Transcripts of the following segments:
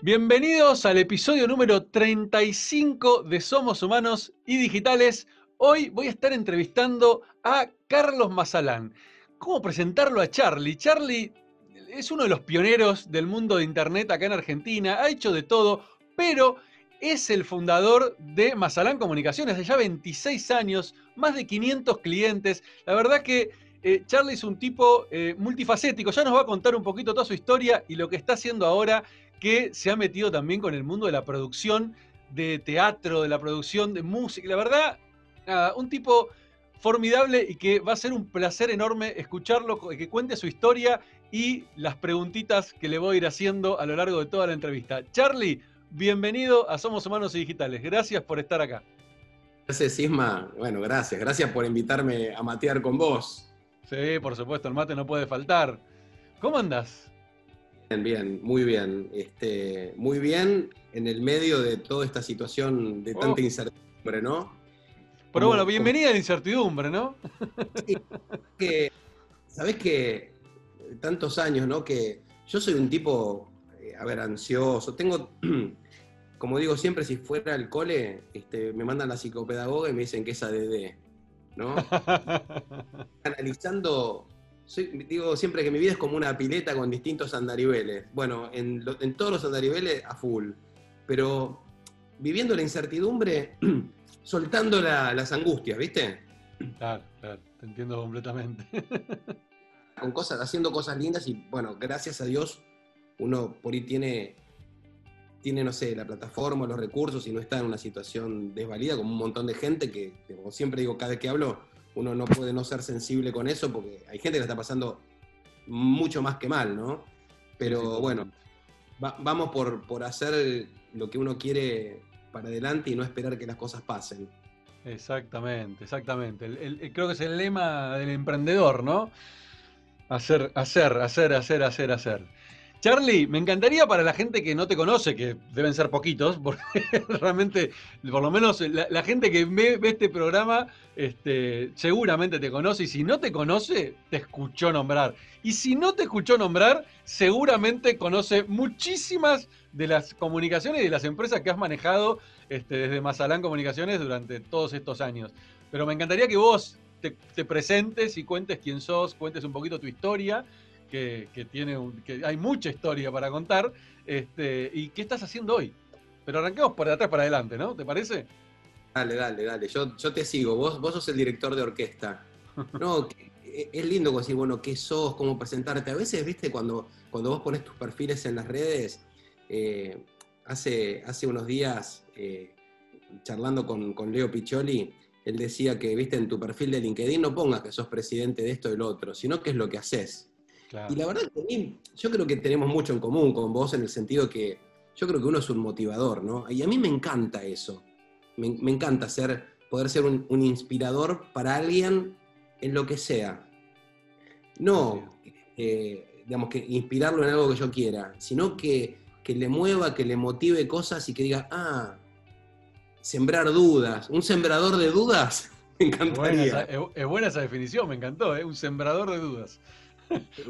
Bienvenidos al episodio número 35 de Somos Humanos y Digitales. Hoy voy a estar entrevistando a Carlos Mazalán. ¿Cómo presentarlo a Charlie? Charlie es uno de los pioneros del mundo de Internet acá en Argentina, ha hecho de todo, pero es el fundador de Mazalán Comunicaciones, hace ya 26 años, más de 500 clientes. La verdad que eh, Charlie es un tipo eh, multifacético, ya nos va a contar un poquito toda su historia y lo que está haciendo ahora que se ha metido también con el mundo de la producción de teatro, de la producción de música. La verdad, un tipo formidable y que va a ser un placer enorme escucharlo, que cuente su historia y las preguntitas que le voy a ir haciendo a lo largo de toda la entrevista. Charlie, bienvenido a Somos Humanos y Digitales. Gracias por estar acá. Gracias, Sisma. Bueno, gracias. Gracias por invitarme a matear con vos. Sí, por supuesto, el mate no puede faltar. ¿Cómo andas? Bien, bien, muy bien. Este, muy bien en el medio de toda esta situación de tanta oh. incertidumbre, ¿no? Pero bueno, bienvenida a la incertidumbre, ¿no? Sí, que, Sabés que tantos años, ¿no? Que yo soy un tipo, eh, a ver, ansioso. Tengo, como digo siempre, si fuera el cole, este, me mandan la psicopedagoga y me dicen que es ADD, ¿no? Analizando digo siempre que mi vida es como una pileta con distintos andariveles. Bueno, en, todos los andariveles a full. Pero viviendo la incertidumbre, soltando las angustias, ¿viste? Claro, claro, te entiendo completamente. con cosas, haciendo cosas lindas y bueno, gracias a Dios uno por ahí tiene, tiene, no sé, la plataforma, los recursos y no está en una situación desvalida como un montón de gente que, como siempre digo, cada vez que hablo, uno no puede no ser sensible con eso porque hay gente que la está pasando mucho más que mal, ¿no? Pero bueno, vamos por, por hacer lo que uno quiere para adelante y no esperar que las cosas pasen. Exactamente, exactamente. creo que es el lema del emprendedor, ¿no? Hacer, hacer, hacer, hacer, hacer, hacer. Charlie, me encantaría para la gente que no te conoce, que deben ser poquitos, porque realmente, por lo menos la, gente que ve, este programa, este, seguramente te conoce, y si no te conoce, te escuchó nombrar. Y si no te escuchó nombrar, seguramente conoce muchísimas de las comunicaciones y de las empresas que has manejado este, desde Mazalán Comunicaciones durante todos estos años. Pero me encantaría que vos te, te presentes y cuentes quién sos, cuentes un poquito tu historia que, tiene que hay mucha historia para contar. Este, ¿Y qué estás haciendo hoy? Pero arranquemos por atrás para adelante, ¿no? ¿Te parece? Dale, dale, dale. Yo, yo te sigo. Vos, vos sos el director de orquesta. No, es lindo decir, bueno, ¿qué sos? ¿Cómo presentarte? A veces, viste, cuando, cuando vos pones tus perfiles en las redes, eh, hace, hace unos días, eh, charlando con, con Leo Piccioli, él decía que, viste, en tu perfil de LinkedIn no pongas que sos presidente de esto o del otro, sino que es lo que haces. Y la verdad que yo creo que tenemos mucho en común con vos en el sentido que yo creo que uno es un motivador, ¿no? Y a mí me encanta eso. Me, encanta ser, poder ser un, inspirador para alguien en lo que sea. No, eh, digamos, que inspirarlo en algo que yo quiera, sino que, que le mueva, que le motive cosas y que diga, ah, sembrar dudas. Un sembrador de dudas, me encantaría. Es buena esa, definición, me encantó, ¿eh? un sembrador de dudas.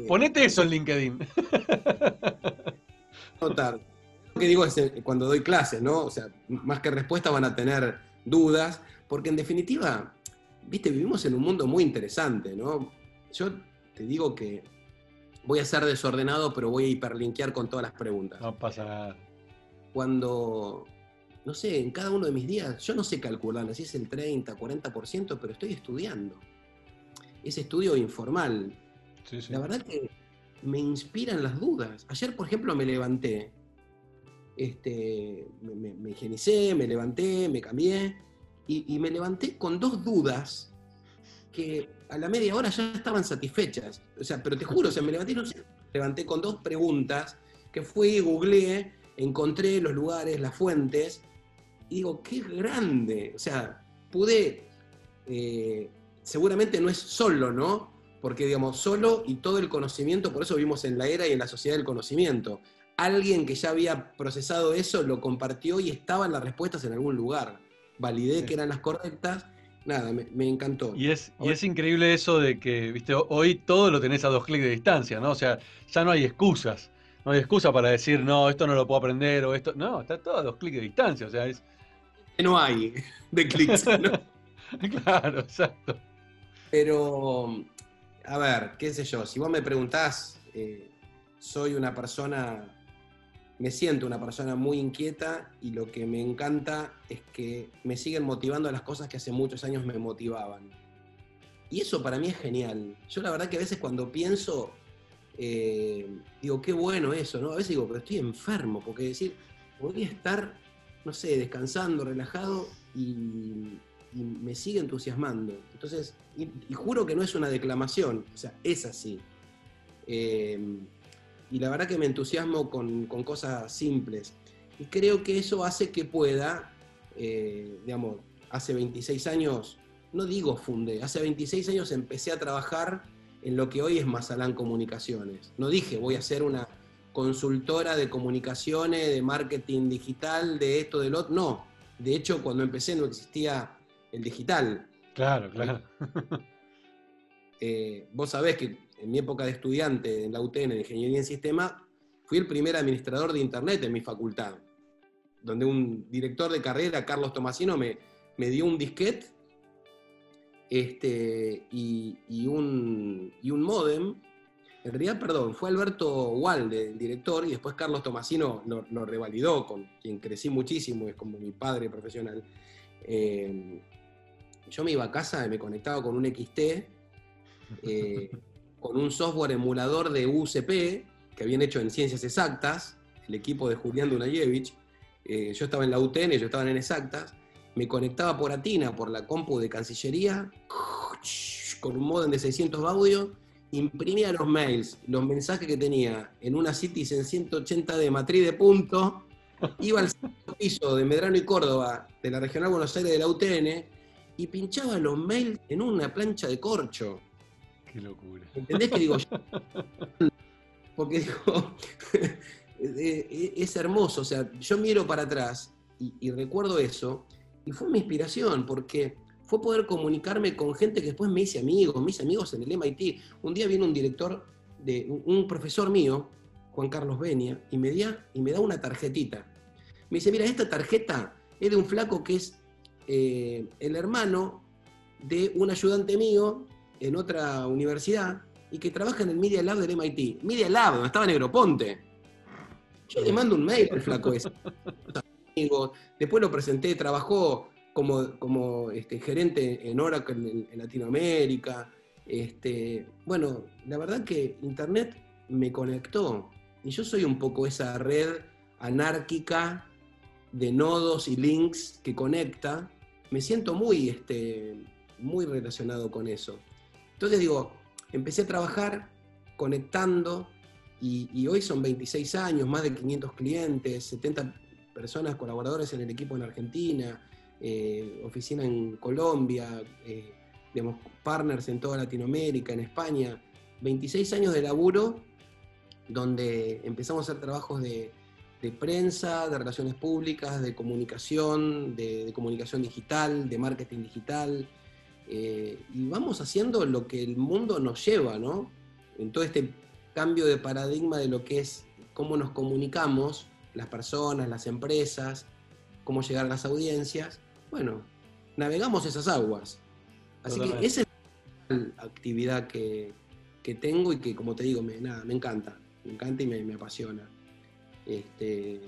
Ponete eso en LinkedIn. Notar. Lo que digo es eh, cuando doy clases, ¿no? O sea, más que respuesta van a tener dudas, porque en definitiva, viste, vivimos en un mundo muy interesante, ¿no? Yo te digo que voy a ser desordenado, pero voy a hiperlinkear con todas las preguntas. No pasa nada. Cuando, no sé, en cada uno de mis días, yo no sé calcular si es el 30, 40%, pero estoy estudiando. Es estudio informal, la verdad que me inspiran las dudas. Ayer, por ejemplo, me levanté, este, me, higienicé, me levanté, me cambié, y, me levanté con dos dudas que a la media hora ya estaban satisfechas. O sea, pero te juro, o sea, me levanté, no levanté con dos preguntas que fui, googleé, encontré los lugares, las fuentes, y digo, qué grande. O sea, pude, eh, seguramente no es solo, ¿no? Porque digamos, solo y todo el conocimiento, por eso vivimos en la era y en la sociedad del conocimiento. Alguien que ya había procesado eso lo compartió y estaban las respuestas en algún lugar. Validé que eran las correctas. nada, me, encantó. Y es, y es increíble eso de que, viste, hoy todo lo tenés a dos clics de distancia, ¿no? O sea, ya no hay excusas. No hay excusa para decir, no, esto no lo puedo aprender o esto. No, está todo a dos clics de distancia. O sea, es. No hay de clics, ¿no? claro, exacto. Pero, a ver, qué sé yo, si vos me preguntás, eh, soy una persona, me siento una persona muy inquieta y lo que me encanta es que me siguen motivando las cosas que hace muchos años me motivaban. Y eso para mí es genial. Yo la verdad que a veces cuando pienso, eh, digo, qué bueno eso, ¿no? A veces digo, pero estoy enfermo, porque decir, podría estar, no sé, descansando, relajado y, me sigue entusiasmando. Entonces, y, juro que no es una declamación, o sea, es así. Eh, y la verdad que me entusiasmo con, cosas simples. Y creo que eso hace que pueda, eh, digamos, hace 26 años, no digo fundé, hace 26 años empecé a trabajar en lo que hoy es Mazalán Comunicaciones. No dije voy a ser una consultora de comunicaciones, de marketing digital, de esto, de lo otro. No, de hecho cuando empecé no existía el digital. Claro, claro. Eh, vos sabés que en mi época de estudiante en la UTN de Ingeniería en Sistema, fui el primer administrador de Internet en mi facultad, donde un director de carrera, Carlos Tomasino, me, me dio un disquete este, y, un, y un modem. En realidad, perdón, fue Alberto Walde, el director, y después Carlos Tomasino lo, revalidó, con quien crecí muchísimo, es como mi padre profesional. Eh, yo me iba a casa y me conectaba con un XT, eh, con un software emulador de UCP que habían hecho en Ciencias Exactas, el equipo de Julián Dunayevich. Eh, yo estaba en la UTN, ellos estaban en Exactas me conectaba por Atina, por la compu de Cancillería, con un modem de 600 audio, imprimía los mails, los mensajes que tenía en una Citizen 180 de matriz de punto, iba al piso de Medrano y Córdoba, de la Regional Buenos Aires de la UTN, y pinchaba los mails en una plancha de corcho. Qué locura. ¿Entendés que digo Porque digo, es hermoso, o sea, yo miro para atrás y recuerdo eso, y fue mi inspiración, porque fue poder comunicarme con gente que después me hice amigos, mis amigos en el MIT. Un día viene un director, de un profesor mío, Juan Carlos Benia, y me, da, y me da una tarjetita. Me dice, mira, esta tarjeta es de un flaco que es eh, el hermano de un ayudante mío en otra universidad y que trabaja en el Media Lab del MIT. Media Lab, donde estaba Negroponte. Yo le mando un mail al flaco ese. Después lo presenté, trabajó como, como este, gerente en Oracle en, Latinoamérica. Este, bueno, la verdad que Internet me conectó. Y yo soy un poco esa red anárquica de nodos y links que conecta. Me siento muy, este, muy relacionado con eso. Entonces digo, empecé a trabajar conectando y, hoy son 26 años, más de 500 clientes, 70 personas, colaboradores en el equipo en Argentina, eh, oficina en Colombia, eh, partners en toda Latinoamérica, en España. 26 años de laburo donde empezamos a hacer trabajos de, prensa, de relaciones públicas, de comunicación, de, comunicación digital, de marketing digital. Eh, y vamos haciendo lo que el mundo nos lleva, ¿no? En todo este cambio de paradigma de lo que es cómo nos comunicamos, las personas, las empresas, cómo llegar a las audiencias. Bueno, navegamos esas aguas. Así que esa es la actividad que, tengo y que, como te digo, me, nada, me encanta. Me encanta y me, apasiona. Este,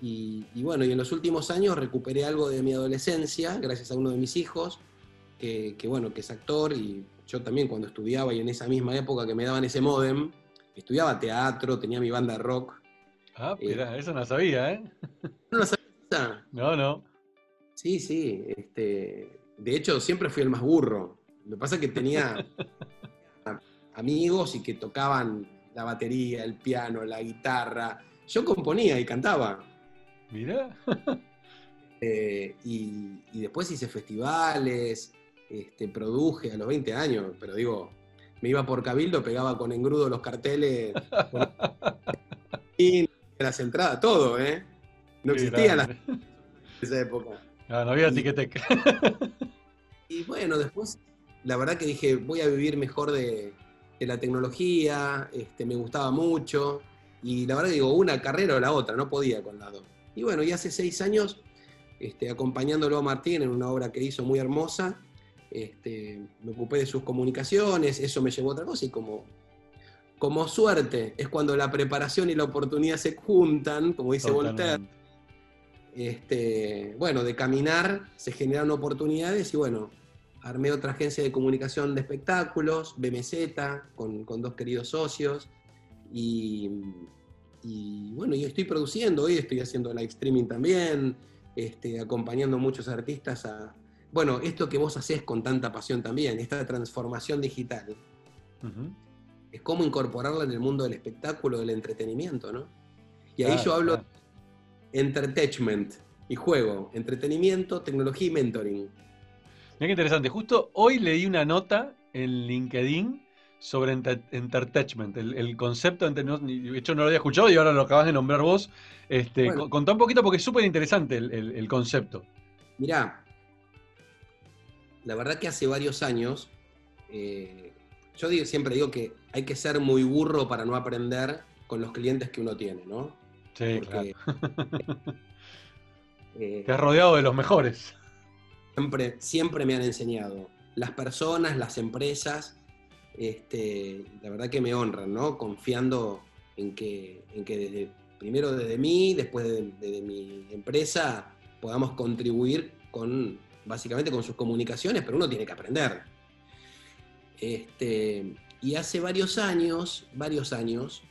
y, bueno, y en los últimos años recuperé algo de mi adolescencia, gracias a uno de mis hijos, que, que, bueno, que es actor, y yo también cuando estudiaba y en esa misma época que me daban ese modem, estudiaba teatro, tenía mi banda rock, Ah, mira, eso no sabía, ¿eh? ¿No lo sabía? No, no. Sí, sí. Este, de hecho, siempre fui el más burro. Lo que pasa es que tenía amigos y que tocaban la batería, el piano, la guitarra. Yo componía y cantaba. Mira. Eh, y, después hice festivales, este, produje a los 20 años, pero digo, me iba por cabildo, pegaba con engrudo los carteles. y las entradas, todo, ¿eh? No existía en esa época. No, no había etiquetec. y bueno, después la verdad que dije, voy a vivir mejor de, la tecnología, este, me gustaba mucho, y la verdad que digo, una carrera o la otra, no podía con las dos. Y bueno, y hace seis años, este, acompañándolo a Martín en una obra que hizo muy hermosa, este, me ocupé de sus comunicaciones, eso me llevó a otra cosa, y como, como suerte es cuando la preparación y la oportunidad se juntan, como dice Voltaire, este, bueno, de caminar se generan oportunidades y bueno, armé otra agencia de comunicación de espectáculos, BMZ, con, dos queridos socios. Y, bueno, yo estoy produciendo, hoy estoy haciendo live streaming también, este, acompañando a muchos artistas a, bueno, esto que vos haces con tanta pasión también, esta transformación digital, es cómo incorporarla en el mundo del espectáculo, del entretenimiento, ¿no? Y ahí yo hablo de entertainment y juego, entretenimiento, tecnología y mentoring. Mira qué interesante. Justo hoy leí una nota en LinkedIn sobre entertainment, el, concepto, de hecho no lo había escuchado y ahora lo acabas de nombrar vos. Este, Contá un poquito porque es súper interesante el, concepto. Mirá, la verdad que hace varios años, eh, yo siempre digo que hay que ser muy burro para no aprender con los clientes que uno tiene, ¿no? Sí, claro. Eh, Te has rodeado de los mejores siempre, siempre me han enseñado. Las personas, las empresas, este, la verdad que me honran, ¿no? Confiando en que, en que desde, primero desde mí, después de, mi empresa, podamos contribuir con, básicamente con sus comunicaciones, pero uno tiene que aprender. Este, y hace varios años, varios años,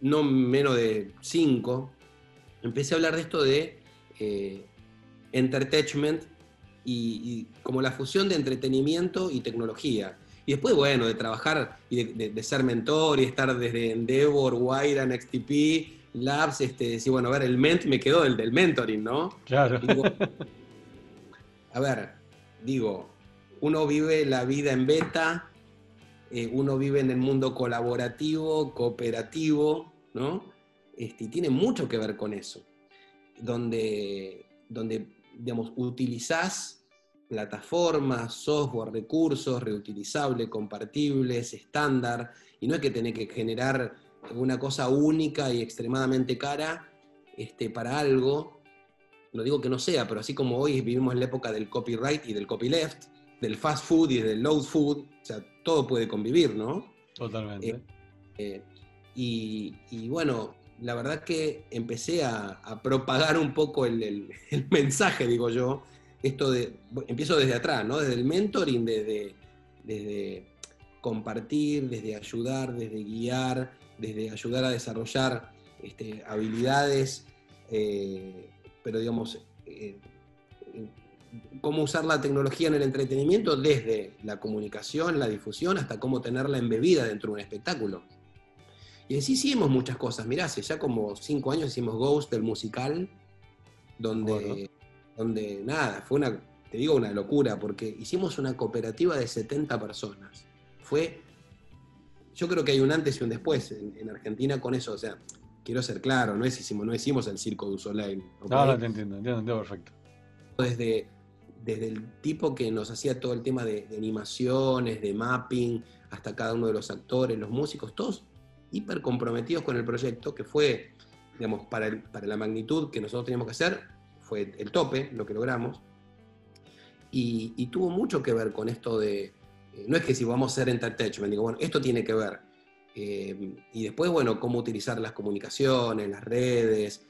no menos de cinco, empecé a hablar de esto de eh, entertainment y, como la fusión de entretenimiento y tecnología. Y después, bueno, de trabajar y de, ser mentor y estar desde Endeavor, Wire, XTP, Labs, este, decir, bueno, a ver, el ment me quedó el del mentoring, ¿no? Claro. a ver, digo, uno vive la vida en beta, eh, uno vive en el mundo colaborativo, cooperativo, ¿no? Este, y tiene mucho que ver con eso, donde, donde digamos, utilizás plataformas, software, recursos reutilizables, compartibles, estándar, y no es que tenés que generar una cosa única y extremadamente cara este, para algo, no digo que no sea, pero así como hoy vivimos en la época del copyright y del copyleft, del fast food y del low food, o sea, todo puede convivir, ¿no? Totalmente. Eh, eh, y, bueno, la verdad que empecé a, propagar un poco el, mensaje, digo yo, esto de, empiezo desde atrás, ¿no? Desde el mentoring, desde, compartir, desde ayudar, desde guiar, desde ayudar a desarrollar este, habilidades, eh, pero digamos, eh, cómo usar la tecnología en el entretenimiento desde la comunicación, la difusión, hasta cómo tenerla embebida dentro de un espectáculo. Y así hicimos muchas cosas. Mirá, hace ya como cinco años hicimos Ghost, el musical, donde, donde nada, fue una, te digo, una locura, porque hicimos una cooperativa de 70 personas. Fue, yo creo que hay un antes y un después en, Argentina con eso. O sea, quiero ser claro, no hicimos, no hicimos el Circo du Soleil. No, no, te entiendo, entiendo, perfecto. Desde, desde el tipo que nos hacía todo el tema de, de animaciones, de mapping, hasta cada uno de los actores, los músicos, todos hiper comprometidos con el proyecto, que fue, digamos, para, para la magnitud que nosotros teníamos que hacer, fue el tope, lo que logramos. Y, tuvo mucho que ver con esto de, eh, no es que si vamos a hacer entertainment, digo, bueno, esto tiene que ver. Eh, y después, bueno, cómo utilizar las comunicaciones, las redes.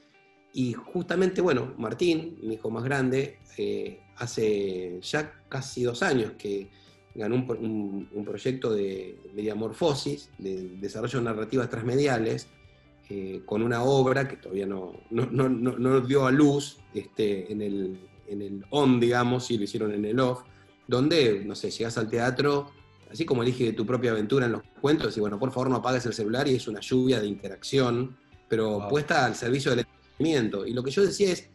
Y justamente, bueno, Martín, mi hijo más grande, eh, hace ya casi dos años que ganó un, proyecto de mediamorfosis, de desarrollo de narrativas transmediales, eh, con una obra que todavía no, no, dio a luz este, en, el, en el on, digamos, y lo hicieron en el off, donde, no sé, llegas al teatro, así como elige tu propia aventura en los cuentos, y bueno, por favor no apagues el celular y es una lluvia de interacción, pero puesta al servicio del entretenimiento. Y lo que yo decía es,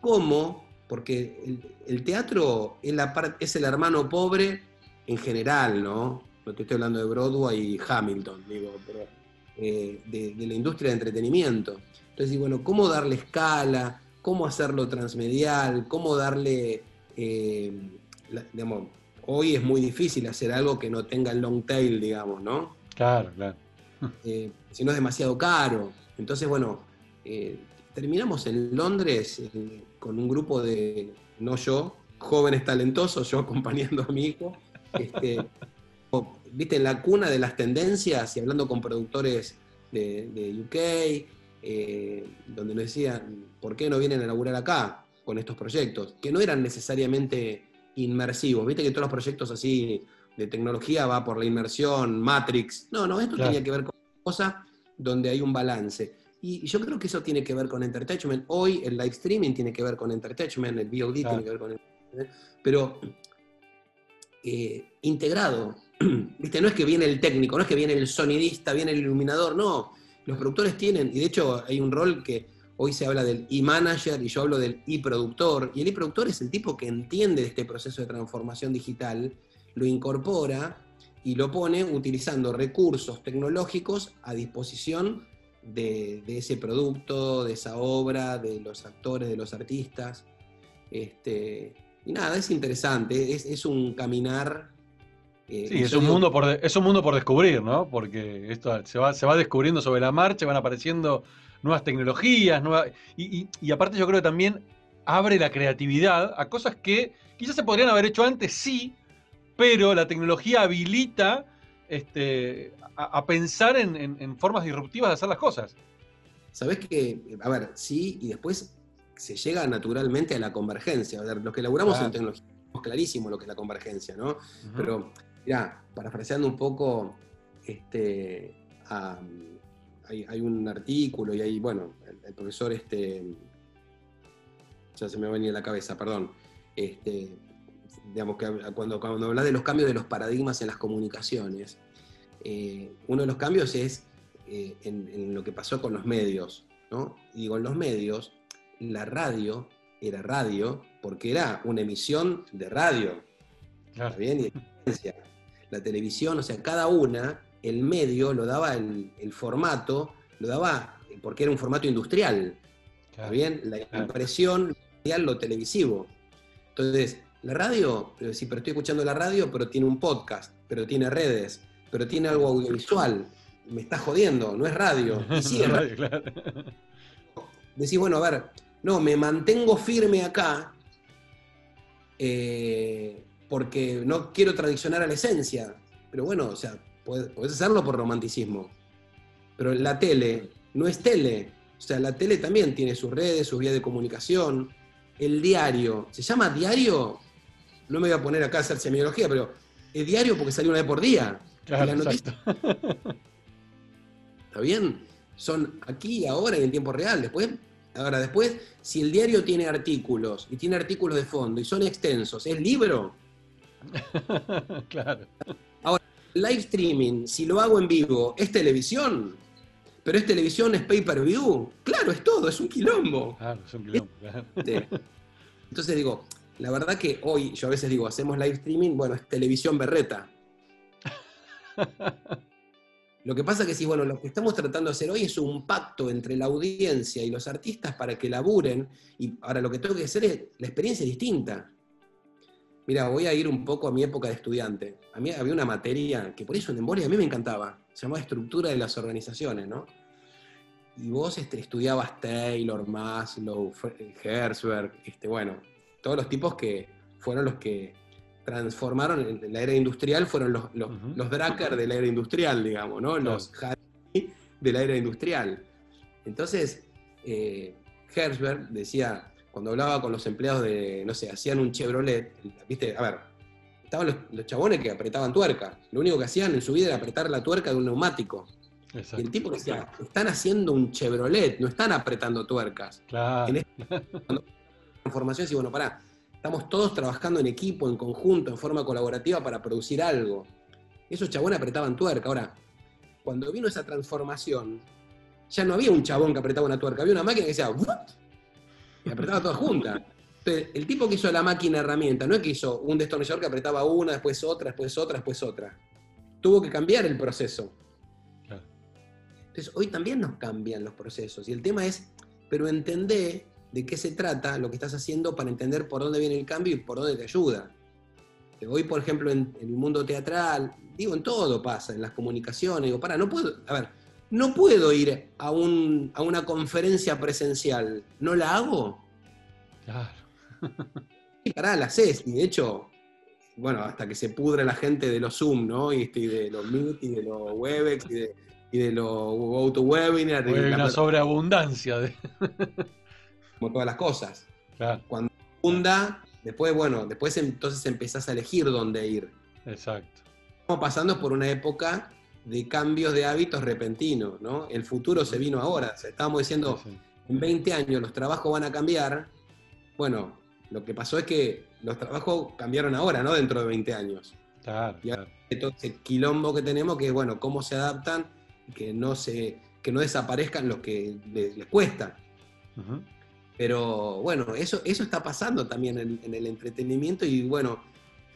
¿cómo? Porque el, teatro es, la es el hermano pobre en general, ¿no? No te estoy hablando de Broadway y Hamilton, digo, pero eh, de, la industria de entretenimiento. Entonces, bueno, ¿cómo darle escala? ¿Cómo hacerlo transmedial? ¿Cómo darle eh, digamos, hoy es muy difícil hacer algo que no tenga el long tail, digamos, ¿no? Claro, claro. Eh, si no es demasiado caro. Entonces, bueno, terminamos en Londres con un grupo de, no yo, jóvenes talentosos, yo acompañando a mi hijo, este, viste, en la cuna de las tendencias y hablando con productores de, UK, donde nos decían, ¿por qué no vienen a laburar acá con estos proyectos? Que no eran necesariamente inmersivos, viste que todos los proyectos así de tecnología va por la inmersión, Matrix. No, no, esto tenía que ver con cosas donde hay un balance. Y yo creo que eso tiene que ver con entertainment. Hoy el live streaming tiene que ver con entertainment, el VOD tiene que ver con entertainment, pero eh, integrado. ¿Viste? No es que viene el técnico, no es que viene el sonidista, viene el iluminador, no. Los productores tienen, y de hecho hay un rol que hoy se habla del e-manager y yo hablo del e-productor, y el e-productor es el tipo que entiende de este proceso de transformación digital, lo incorpora y lo pone utilizando recursos tecnológicos a disposición de, ese producto, de esa obra, de los actores, de los artistas. Este, y nada, es interesante, es, un caminar. Eh, sí, es un, mundo por es un mundo por descubrir, ¿no? Porque esto se va, se va descubriendo sobre la marcha, van apareciendo nuevas tecnologías, y, y, aparte yo creo que también abre la creatividad a cosas que quizás se podrían haber hecho antes, sí, pero la tecnología habilita este, a, pensar en, formas disruptivas de hacer las cosas. Sabes que, a ver, sí, y después se llega naturalmente a la convergencia. A ver, los que elaboramos en tecnología, clarísimo lo que es la convergencia, ¿no? Pero, mira, parafraseando un poco, este, hay, un artículo y hay, bueno, el, profesor, este, ya se me venía a la cabeza, perdón, este, digamos que cuando, cuando hablas de los cambios de los paradigmas en las comunicaciones, eh, uno de los cambios es eh, en, lo que pasó con los medios. ¿no? Y digo, en los medios, la radio era radio porque era una emisión de radio. bien? Y la televisión, o sea, cada una, el medio lo daba el, formato, lo daba porque era un formato industrial. ¿Está bien? La impresión, lo televisivo. Entonces, la radio, sí, pero estoy escuchando la radio, pero tiene un podcast, pero tiene redes, pero tiene algo audiovisual. Me está jodiendo, no es radio. Y sí, es radio, claro. Decís, bueno, a ver, no, me mantengo firme acá eh, porque no quiero tradicionar a la esencia. Pero bueno, o sea, puedes, hacerlo por romanticismo. Pero la tele no es tele. O sea, la tele también tiene sus redes, sus vías de comunicación. El diario, ¿se llama diario? no me voy a poner acá a hacer semiología, pero es diario porque salió una vez por día. Claro, ¿Está bien? Son aquí, ahora y en tiempo real. Después, ahora, después, si el diario tiene artículos y tiene artículos de fondo y son extensos, ¿es libro? claro. Ahora, live streaming, si lo hago en vivo, ¿es televisión? Pero es televisión, es pay per view. Claro, es todo, es un quilombo. Claro, es un quilombo. Entonces digo, la verdad que hoy, yo a veces digo, hacemos live streaming, bueno, es televisión berreta. Lo que pasa que sí, bueno, lo que estamos tratando de hacer hoy es un pacto entre la audiencia y los artistas para que laburen, y ahora lo que tengo que hacer es, la experiencia distinta. Mira, voy a ir un poco a mi época de estudiante. A mí había una materia que por eso en Embolia a mí me encantaba, se llamaba Estructura de las Organizaciones, ¿no? Y vos este, estudiabas Taylor, Maslow, Herzberg, este, bueno, todos los tipos que fueron los que transformaron la era industrial, fueron los, los, Dracker de la era industrial, digamos, ¿no? Los Harry de la era industrial. Entonces, eh, Herzberg decía, cuando hablaba con los empleados de, no sé, hacían un Chevrolet, viste, a ver, estaban los, chabones que apretaban tuerca. Lo único que hacían en su vida era apretar la tuerca de un neumático. Y el tipo decía, están haciendo un Chevrolet, no están apretando tuercas. Claro. Este información y bueno, pará, estamos todos trabajando en equipo, en conjunto, en forma colaborativa para producir algo. Esos chabones apretaban tuerca. Ahora, cuando vino esa transformación, ya no había un chabón que apretaba una tuerca, había una máquina que decía y apretaba toda junta. Entonces, el tipo que hizo la máquina herramienta, no es que hizo un destornillador que apretaba una, después otra, después otra, después otra. Tuvo que cambiar el proceso. Entonces, hoy también nos cambian los procesos. Y el tema es, pero entendé de qué se trata lo que estás haciendo para entender por dónde viene el cambio y por dónde te ayuda. hoy, por ejemplo, en, el mundo teatral, digo, en todo pasa, en las comunicaciones, digo, para, no puedo, a ver, no puedo ir a, a una conferencia presencial, ¿no la hago? Claro. y pará, la haces, y de hecho, bueno, hasta que se pudre la gente de los Zoom, ¿no? Y, de los Meet, y de los Webex, y de, y de los GoToWebinar. Hay una sobreabundancia de... como todas las cosas. Cuando funda, después, bueno, después entonces empezás a elegir dónde ir. Exacto. Estamos pasando por una época de cambios de hábitos repentinos, ¿no? El futuro se vino ahora. estábamos diciendo, en 20 años los trabajos van a cambiar. Bueno, lo que pasó es que los trabajos cambiaron ahora, no dentro de 20 años. Claro, y todo ese quilombo que tenemos, que bueno, cómo se adaptan, que no, se, que no desaparezcan los que les, cuesta. Pero bueno, eso, eso está pasando también en, el entretenimiento y bueno,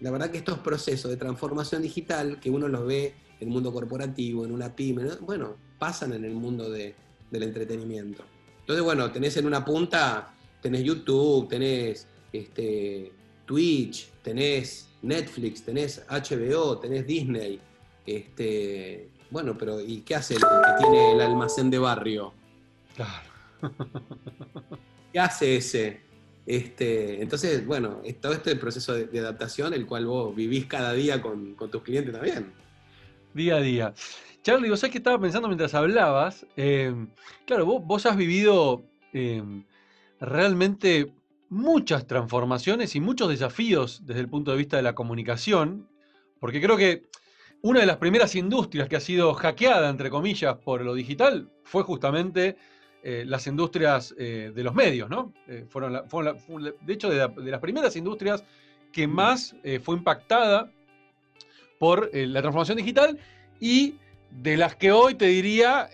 la verdad que estos procesos de transformación digital, que uno los ve el mundo corporativo, en una pyme, bueno, pasan en el mundo del entretenimiento. Entonces, bueno, tenés en una punta, tenés YouTube, tenés este, Twitch, tenés Netflix, tenés HBO, tenés Disney. Este, bueno, pero ¿y qué hace el que tiene el almacén de barrio? Claro. ¿Qué hace ese? Este, entonces, bueno, todo este proceso de, adaptación, el cual vos vivís cada día con, tus clientes también. Día a día. Charlie, vos sabés que estaba pensando mientras hablabas. Eh, claro, vos, has vivido eh, realmente muchas transformaciones y muchos desafíos desde el punto de vista de la comunicación, porque creo que una de las primeras industrias que ha sido hackeada, entre comillas, por lo digital fue justamente eh, las industrias eh, de los medios, ¿no? Eh, fueron, de hecho, de, las primeras industrias que más fue impactada por la transformación digital y de las que hoy te diría,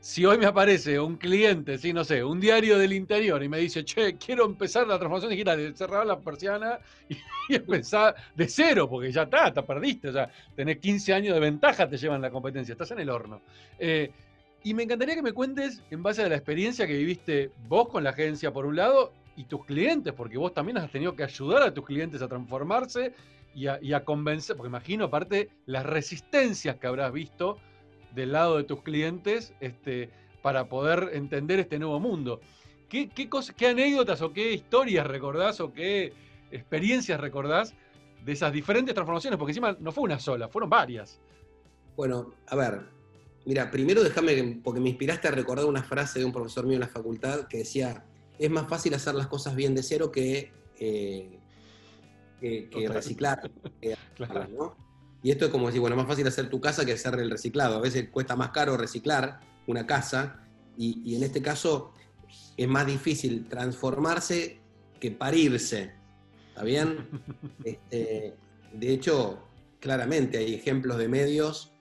si hoy me aparece un cliente, sí, no sé, un diario del interior y me dice, che, quiero empezar la transformación digital, cerrar la persiana y, empezar de cero, porque ya está, te perdiste, sea, tenés 15 años de ventaja, te llevan la competencia, estás en el horno. Eh, y me encantaría que me cuentes, en base a la experiencia que viviste vos con la agencia, por un lado, y tus clientes, porque vos también has tenido que ayudar a tus clientes a transformarse y a, convencer, porque imagino aparte las resistencias que habrás visto del lado de tus clientes este, para poder entender este nuevo mundo. ¿Qué, qué, ¿Qué anécdotas o qué historias recordás o qué experiencias recordás de esas diferentes transformaciones? Porque encima no fue una sola, fueron varias. Bueno, a ver, mira, primero déjame, porque me inspiraste a recordar una frase de un profesor mío en la facultad que decía, es más fácil hacer las cosas bien de cero que, eh, que, reciclar. claro. Y esto es como decir, bueno, es más fácil hacer tu casa que hacer el reciclado. A veces cuesta más caro reciclar una casa y, en este caso es más difícil transformarse que parirse. ¿Está bien? Este, de hecho, claramente hay ejemplos de medios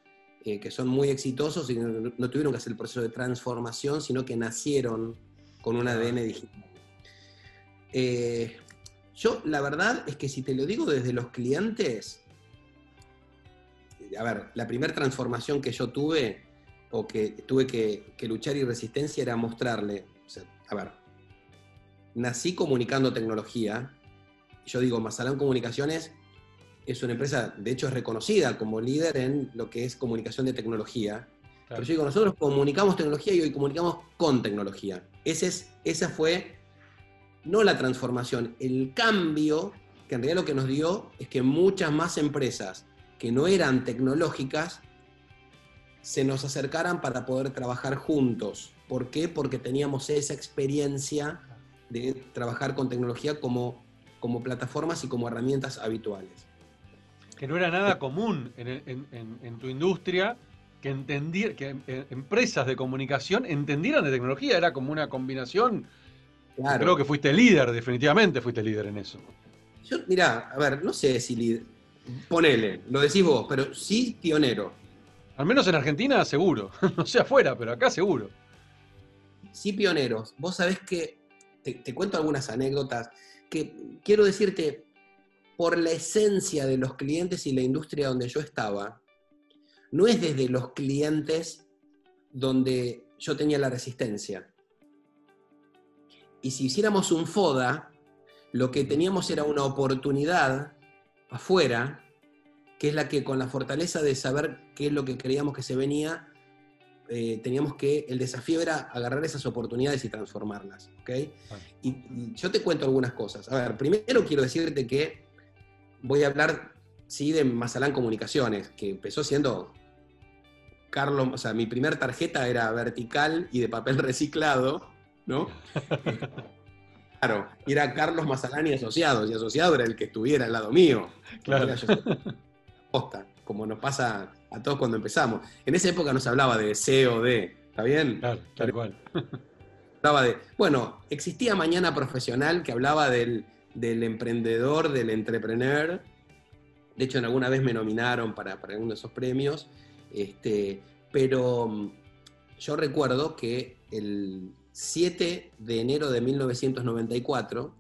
eh, que son muy exitosos y no, tuvieron que hacer el proceso de transformación, sino que nacieron con un ADN digital. Eh, yo, la verdad es que si te lo digo desde los clientes, a ver, la primera transformación que yo tuve, o que tuve que, luchar y resistencia, era mostrarle, a ver, nací comunicando tecnología, yo digo, Mazalán Comunicaciones es una empresa, de hecho es reconocida como líder en lo que es comunicación de tecnología, pero yo digo, nosotros comunicamos tecnología y hoy comunicamos con tecnología. Ese es, esa fue no la transformación, el cambio que en realidad lo que nos dio es que muchas más empresas que no eran tecnológicas se nos acercaran para poder trabajar juntos. ¿Por qué? Porque teníamos esa experiencia de trabajar con tecnología como, como plataformas y como herramientas habituales. Que no era nada común en, tu industria que, entendier, que eh, empresas de comunicación entendieran de tecnología, era como una combinación. Creo que fuiste líder, definitivamente fuiste líder en eso. Yo, mira, a ver, no sé si líder Ponele, lo decís vos, pero sí pionero. Al menos en Argentina seguro. no sé afuera, pero acá seguro. Sí pioneros. Vos sabés que, te, cuento algunas anécdotas, que quiero decirte, por la esencia de los clientes y la industria donde yo estaba, no es desde los clientes donde yo tenía la resistencia. Y si hiciéramos un FODA, lo que teníamos era una oportunidad afuera, que es la que con la fortaleza de saber qué es lo que creíamos que se venía, eh, teníamos que, el desafío era agarrar esas oportunidades y transformarlas. ¿okay? Y, y, yo te cuento algunas cosas. A ver, primero quiero decirte que voy a hablar, sí, de Mazalán Comunicaciones, que empezó siendo Carlos, o sea, mi primer tarjeta era vertical y de papel reciclado, ¿no? claro, era Carlos Mazalán y Asociados, y Asociado era el que estuviera al lado mío. Claro. Posta, como nos pasa a todos cuando empezamos. En esa época no se hablaba de de, ¿está bien? Claro, tal cual. Hablaba de, bueno, existía Mañana Profesional que hablaba del, del emprendedor, del entrepreneur. De hecho, en alguna vez me nominaron para, para uno de esos premios. Este, pero mm, yo recuerdo que el 7 de enero de 1994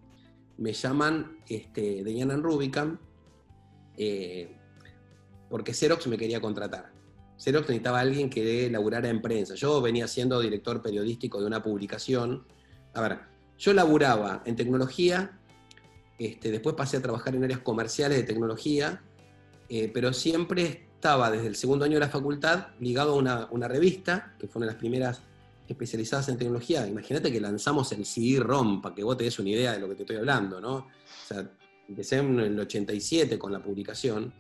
me llaman este, de Yanan Rubicam eh, porque Xerox me quería contratar. Xerox necesitaba a alguien que laburara en prensa. Yo venía siendo director periodístico de una publicación. A ver, yo laburaba en tecnología, este, después pasé a trabajar en áreas comerciales de tecnología, eh, pero siempre estaba desde el segundo año de la facultad ligado a una, una revista, que fue una de las primeras especializadas en tecnología. Imagínate que lanzamos el CD-ROM, para que vos te des una idea de lo que te estoy hablando, ¿no? O sea, empecé en el 87 con la publicación.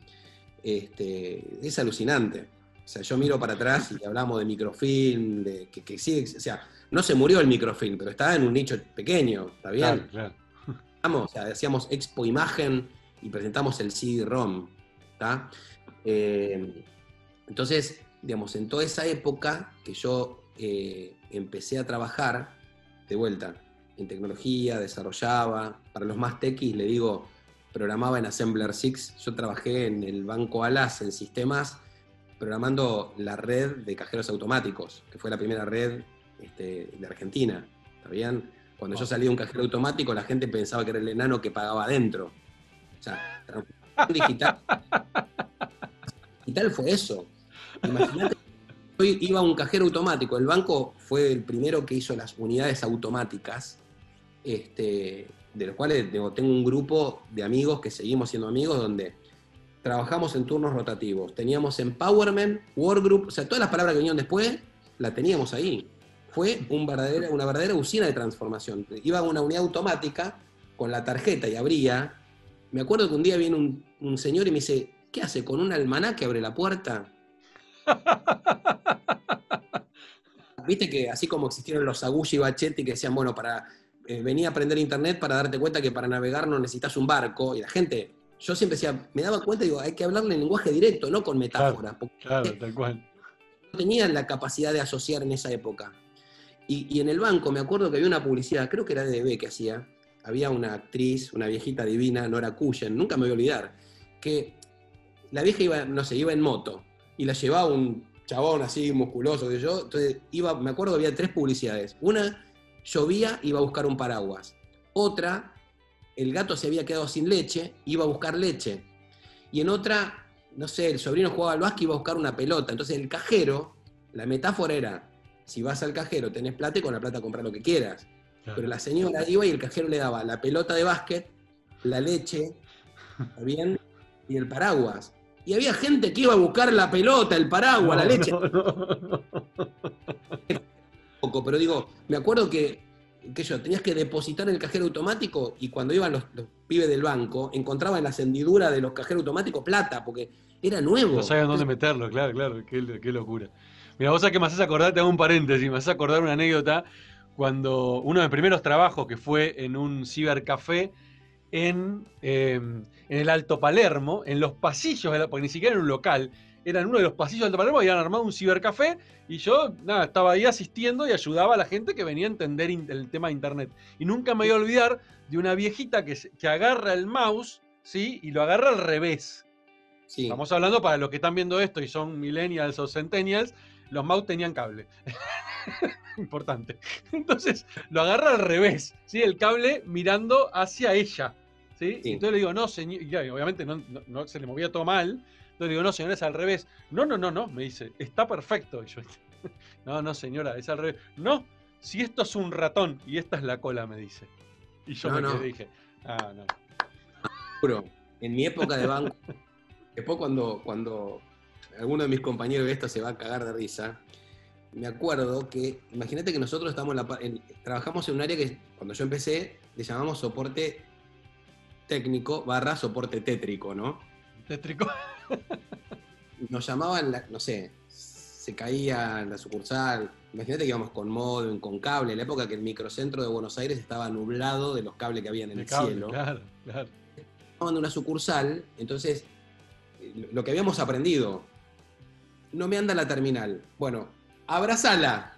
Este, es alucinante. O sea, yo miro para atrás y hablamos de microfilm, de, que, que sigue, o sea, no se murió el microfilm, pero estaba en un nicho pequeño, ¿está bien? Claro, claro. O sea, hacíamos expo imagen y presentamos el CD-ROM, ¿está? Eh, entonces, digamos, en toda esa época que yo eh, empecé a trabajar, de vuelta, en tecnología, desarrollaba, para los más tequis le digo, programaba en Assembler 6, yo trabajé en el Banco Alas, en sistemas, programando la red de cajeros automáticos, que fue la primera red este, de Argentina, ¿está bien? Cuando yo salí de un cajero automático, la gente pensaba que era el enano que pagaba adentro. O sea, transformación digital digital fue eso. Imagínate, hoy iba a un cajero automático, el banco fue el primero que hizo las unidades automáticas, este, de los cuales tengo un grupo de amigos que seguimos siendo amigos donde trabajamos en turnos rotativos. Teníamos empowerment, workgroup, o sea, todas las palabras que vinieron después, la teníamos ahí. Fue una verdadera usina de transformación. Iba a una unidad automática con la tarjeta y abría. Me acuerdo que un día viene un, un señor y me dice, ¿qué hace? ¿Con un almanaque abre la puerta? Viste que así como existieron los Agulla y Bachetti que decían, bueno, para eh, venir a aprender internet para darte cuenta que para navegar no necesitas un barco, y la gente, yo siempre decía, me daba cuenta, digo, hay que hablarle en lenguaje directo, no con metáforas. Claro, claro tal cual. No tenían la capacidad de asociar en esa época. Y, y, en el banco me acuerdo que había una publicidad, creo que era de DB que hacía, había una actriz, una viejita divina, Nora Cuyen, nunca me voy a olvidar, que la vieja iba, no sé, iba en moto y la llevaba un chabón así musculoso que yo. Entonces iba, me acuerdo que había tres publicidades. Una, llovía, iba a buscar un paraguas. Otra, el gato se había quedado sin leche, iba a buscar leche. Y en otra, no sé, el sobrino jugaba al básquet, iba a buscar una pelota. Entonces el cajero, la metáfora era, si vas al cajero tenés plata y con la plata comprar lo que quieras. Claro. Pero la señora iba y el cajero le daba la pelota de básquet, la leche, bien? Y el paraguas y había gente que iba a buscar la pelota, el paraguas, no, la leche. No, no. Poco, pero digo, me acuerdo que, que, yo tenías que depositar en el cajero automático y cuando iban los, los pibes del banco, encontraban en la hendidura de los cajeros automáticos plata, porque era nuevo. No sabían dónde meterlo, claro, claro, qué, qué locura. Mira, vos sabés que me haces acordar, te hago un paréntesis, me haces acordar una anécdota cuando uno de mis primeros trabajos que fue en un cibercafé en, eh, en, el Alto Palermo, en los pasillos, porque ni siquiera era un local, era en uno de los pasillos del Alto Palermo, habían armado un cibercafé y yo nada, estaba ahí asistiendo y ayudaba a la gente que venía a entender el tema de Internet. Y nunca me voy a olvidar de una viejita que, que agarra el mouse ¿sí? y lo agarra al revés. Sí. Estamos hablando para los que están viendo esto y son millennials o centennials, los mouse tenían cable. Importante. Entonces lo agarra al revés, ¿sí? el cable mirando hacia ella. ¿sí? sí. Entonces le digo, no, señor, y obviamente no, no, no, se le movía todo mal. Entonces le digo, no, señora, es al revés. No, no, no, no, me dice, está perfecto. Y yo, no, no, señora, es al revés. No, si esto es un ratón y esta es la cola, me dice. Y yo No, me dije, ah, no. Juro. en mi época de banco, después cuando, cuando alguno de mis compañeros de esto se va a cagar de risa, me acuerdo que, imagínate que nosotros estamos trabajamos en un área que cuando yo empecé le llamamos soporte técnico barra soporte tétrico, ¿no? Tétrico. Nos llamaban, no sé, se caía la sucursal. Imagínate que íbamos con modem, con cable, en la época que el microcentro de Buenos Aires estaba nublado de los cables que habían en el, cielo. Claro, claro. Estaban una sucursal, entonces lo que habíamos aprendido, no me anda la terminal. Bueno, abrazala.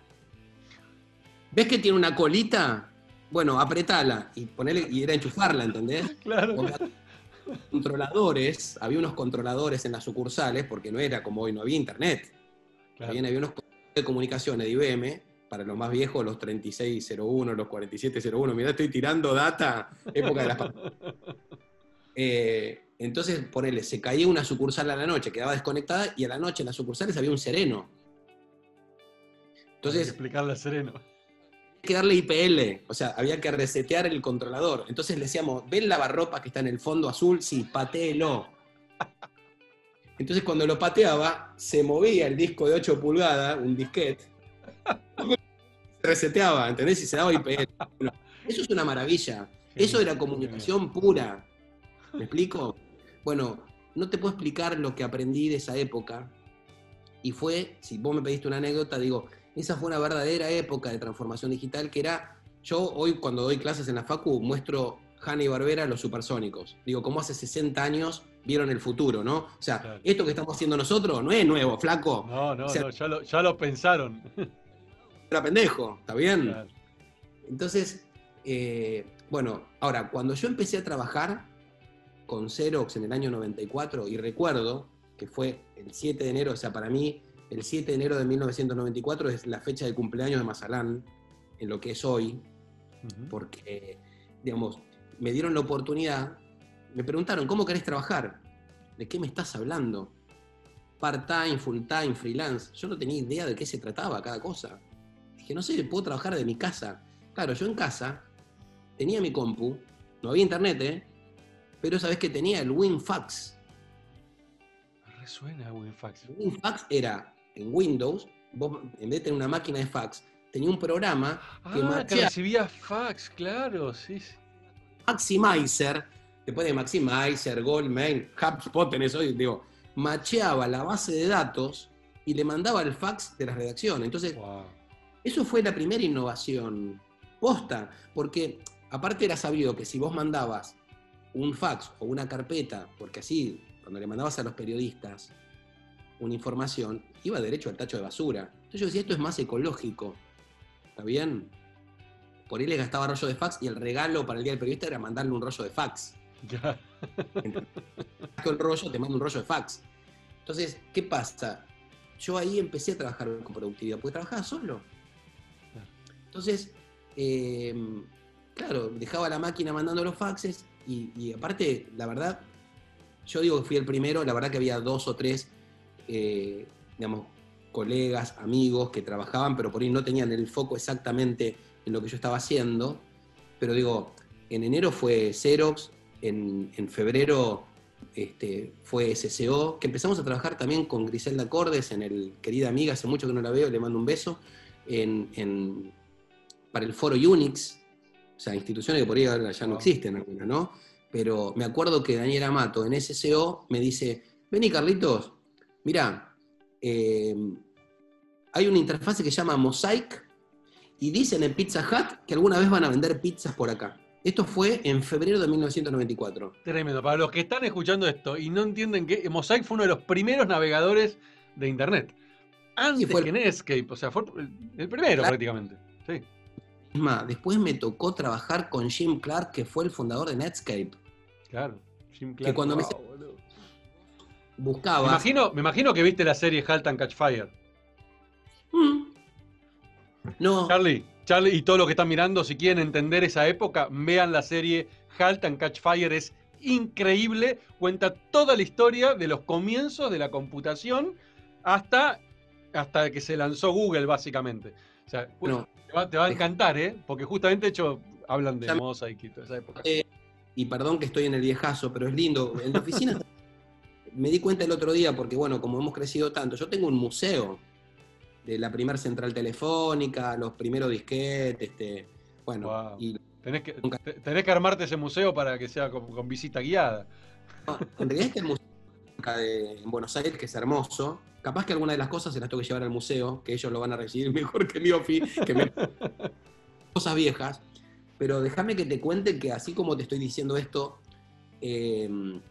¿Ves que tiene una colita? Bueno, apretala y ponerle, y era enchufarla, ¿entendés? Claro. controladores, había unos controladores en las sucursales, porque no era como hoy, no había internet. Había, había unos de comunicaciones de IBM, para los más viejos, los 3601, los 4701. Mirá, estoy tirando data, época de las. eh, entonces, ponele, se caía una sucursal a la noche, quedaba desconectada, y a la noche en las sucursales había un sereno. Entonces. explicarle sereno. Había que darle IPL, o sea, había que resetear el controlador. Entonces le decíamos, ¿ven la barropa que está en el fondo azul? Sí, patéelo. Entonces cuando lo pateaba, se movía el disco de 8 pulgadas, un disquete, se reseteaba, ¿entendés? Y se daba IPL. eso es una maravilla. Eso era comunicación pura. ¿Me explico? Bueno, no te puedo explicar lo que aprendí de esa época. Y fue, si vos me pediste una anécdota, digo, esa fue una verdadera época de transformación digital que era, yo hoy cuando doy clases en la Facu muestro Hanna y Barbera los supersónicos. Digo, como hace 60 años vieron el futuro, ¿no? O sea, esto que estamos haciendo nosotros no es nuevo, flaco. No, no, no ya, lo, ya, lo, pensaron. Era pendejo, ¿está bien? Entonces, eh, bueno, ahora, cuando yo empecé a trabajar con Xerox en el año 94, y recuerdo que fue el 7 de enero, o sea, para mí, el 7 de enero de 1994 es la fecha de cumpleaños de Mazalán, en lo que es hoy, porque, digamos, me dieron la oportunidad, me preguntaron, ¿cómo querés trabajar? ¿De qué me estás hablando? Part-time, full-time, freelance. Yo no tenía idea de qué se trataba cada cosa. Dije, no sé, puedo trabajar de mi casa. Claro, yo en casa tenía mi compu, no había internet, ¿eh? Pero sabes que tenía el WinFax. Resuena WinFax. WinFax era en Windows, vos en vez de tener una máquina de fax, tenía un programa que, ah, que recibía fax, claro, sí, sí. Maximizer, después de Maximizer, Goldmail, HubSpot tenés hoy, digo, macheaba la base de datos y le mandaba el fax de la redacción. Entonces, eso fue la primera innovación posta, porque aparte era sabido que si vos mandabas un fax o una carpeta, porque así, cuando le mandabas a los periodistas una información, iba derecho al tacho de basura. Entonces yo decía, esto es más ecológico. ¿Está bien? Por ahí le gastaba rollo de fax y el regalo para el día del periodista era mandarle un rollo de fax. Ya. el rollo, te mando un rollo de fax. Entonces, ¿qué pasa? Yo ahí empecé a trabajar con productividad, porque trabajaba solo. Entonces, eh, claro, dejaba la máquina mandando los faxes y, aparte, la verdad, yo digo que fui el primero, la verdad que había dos o tres, eh, digamos, colegas, amigos que trabajaban, pero por ahí no tenían el foco exactamente en lo que yo estaba haciendo. Pero digo, en enero fue Xerox, en, febrero este, fue SCO, que empezamos a trabajar también con Griselda Cordes, en el querida amiga, hace mucho que no la veo, le mando un beso, en, para el foro Unix, o sea, instituciones que por ahí ya no existen algunas, ¿no? Pero me acuerdo que Daniel Amato en SCO me dice, vení Carlitos, mira, eh, hay una interfase que se llama Mosaic y dicen en Pizza Hut que alguna vez van a vender pizzas por acá. Esto fue en febrero de 1994. Tremendo. Para los que están escuchando esto y no entienden que Mosaic fue uno de los primeros navegadores de Internet. Antes que Netscape, o sea, fue el primero prácticamente. Sí después me tocó trabajar con Jim Clark, que fue el fundador de Netscape. Claro, Jim Clark. Que cuando me buscaba. Me imagino, me imagino que viste la serie Halt and Catch Fire. Mm. No. Charlie, Charlie y todos los que están mirando, si quieren entender esa época, vean la serie Halt and Catch Fire. Es increíble. Cuenta toda la historia de los comienzos de la computación hasta, hasta que se lanzó Google, básicamente. O sea, te va, a encantar, ¿eh? Porque justamente hecho hablan de Mosaic y toda esa época. y y perdón que estoy en el viejazo, pero es lindo. En la oficina me di cuenta el otro día, porque bueno, como hemos crecido tanto, yo tengo un museo de la primera central telefónica, los primeros disquetes, este, bueno, y Tenés que, tenés que armarte ese museo para que sea con, visita guiada. en realidad este museo de, en Buenos Aires, que es hermoso, capaz que alguna de las cosas se las tengo que llevar al museo, que ellos lo van a recibir mejor que mi ofi, que me... cosas viejas, pero déjame que te cuente que así como te estoy diciendo esto, em,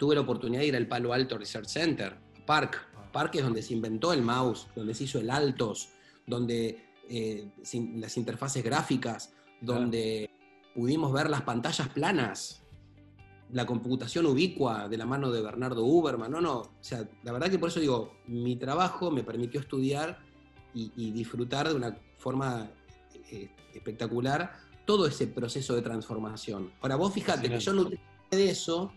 tuve la oportunidad de ir al Palo Alto Research Center, Park. Ah. Park es donde se inventó el mouse, donde se hizo el Altos, donde eh, las interfaces gráficas, donde pudimos ver las pantallas planas, la computación ubicua de la mano de Bernardo Uberman. No, no, o sea, la verdad que por eso digo, mi trabajo me permitió estudiar y, disfrutar de una forma eh, espectacular todo ese proceso de transformación. Ahora, vos fíjate que yo no de eso,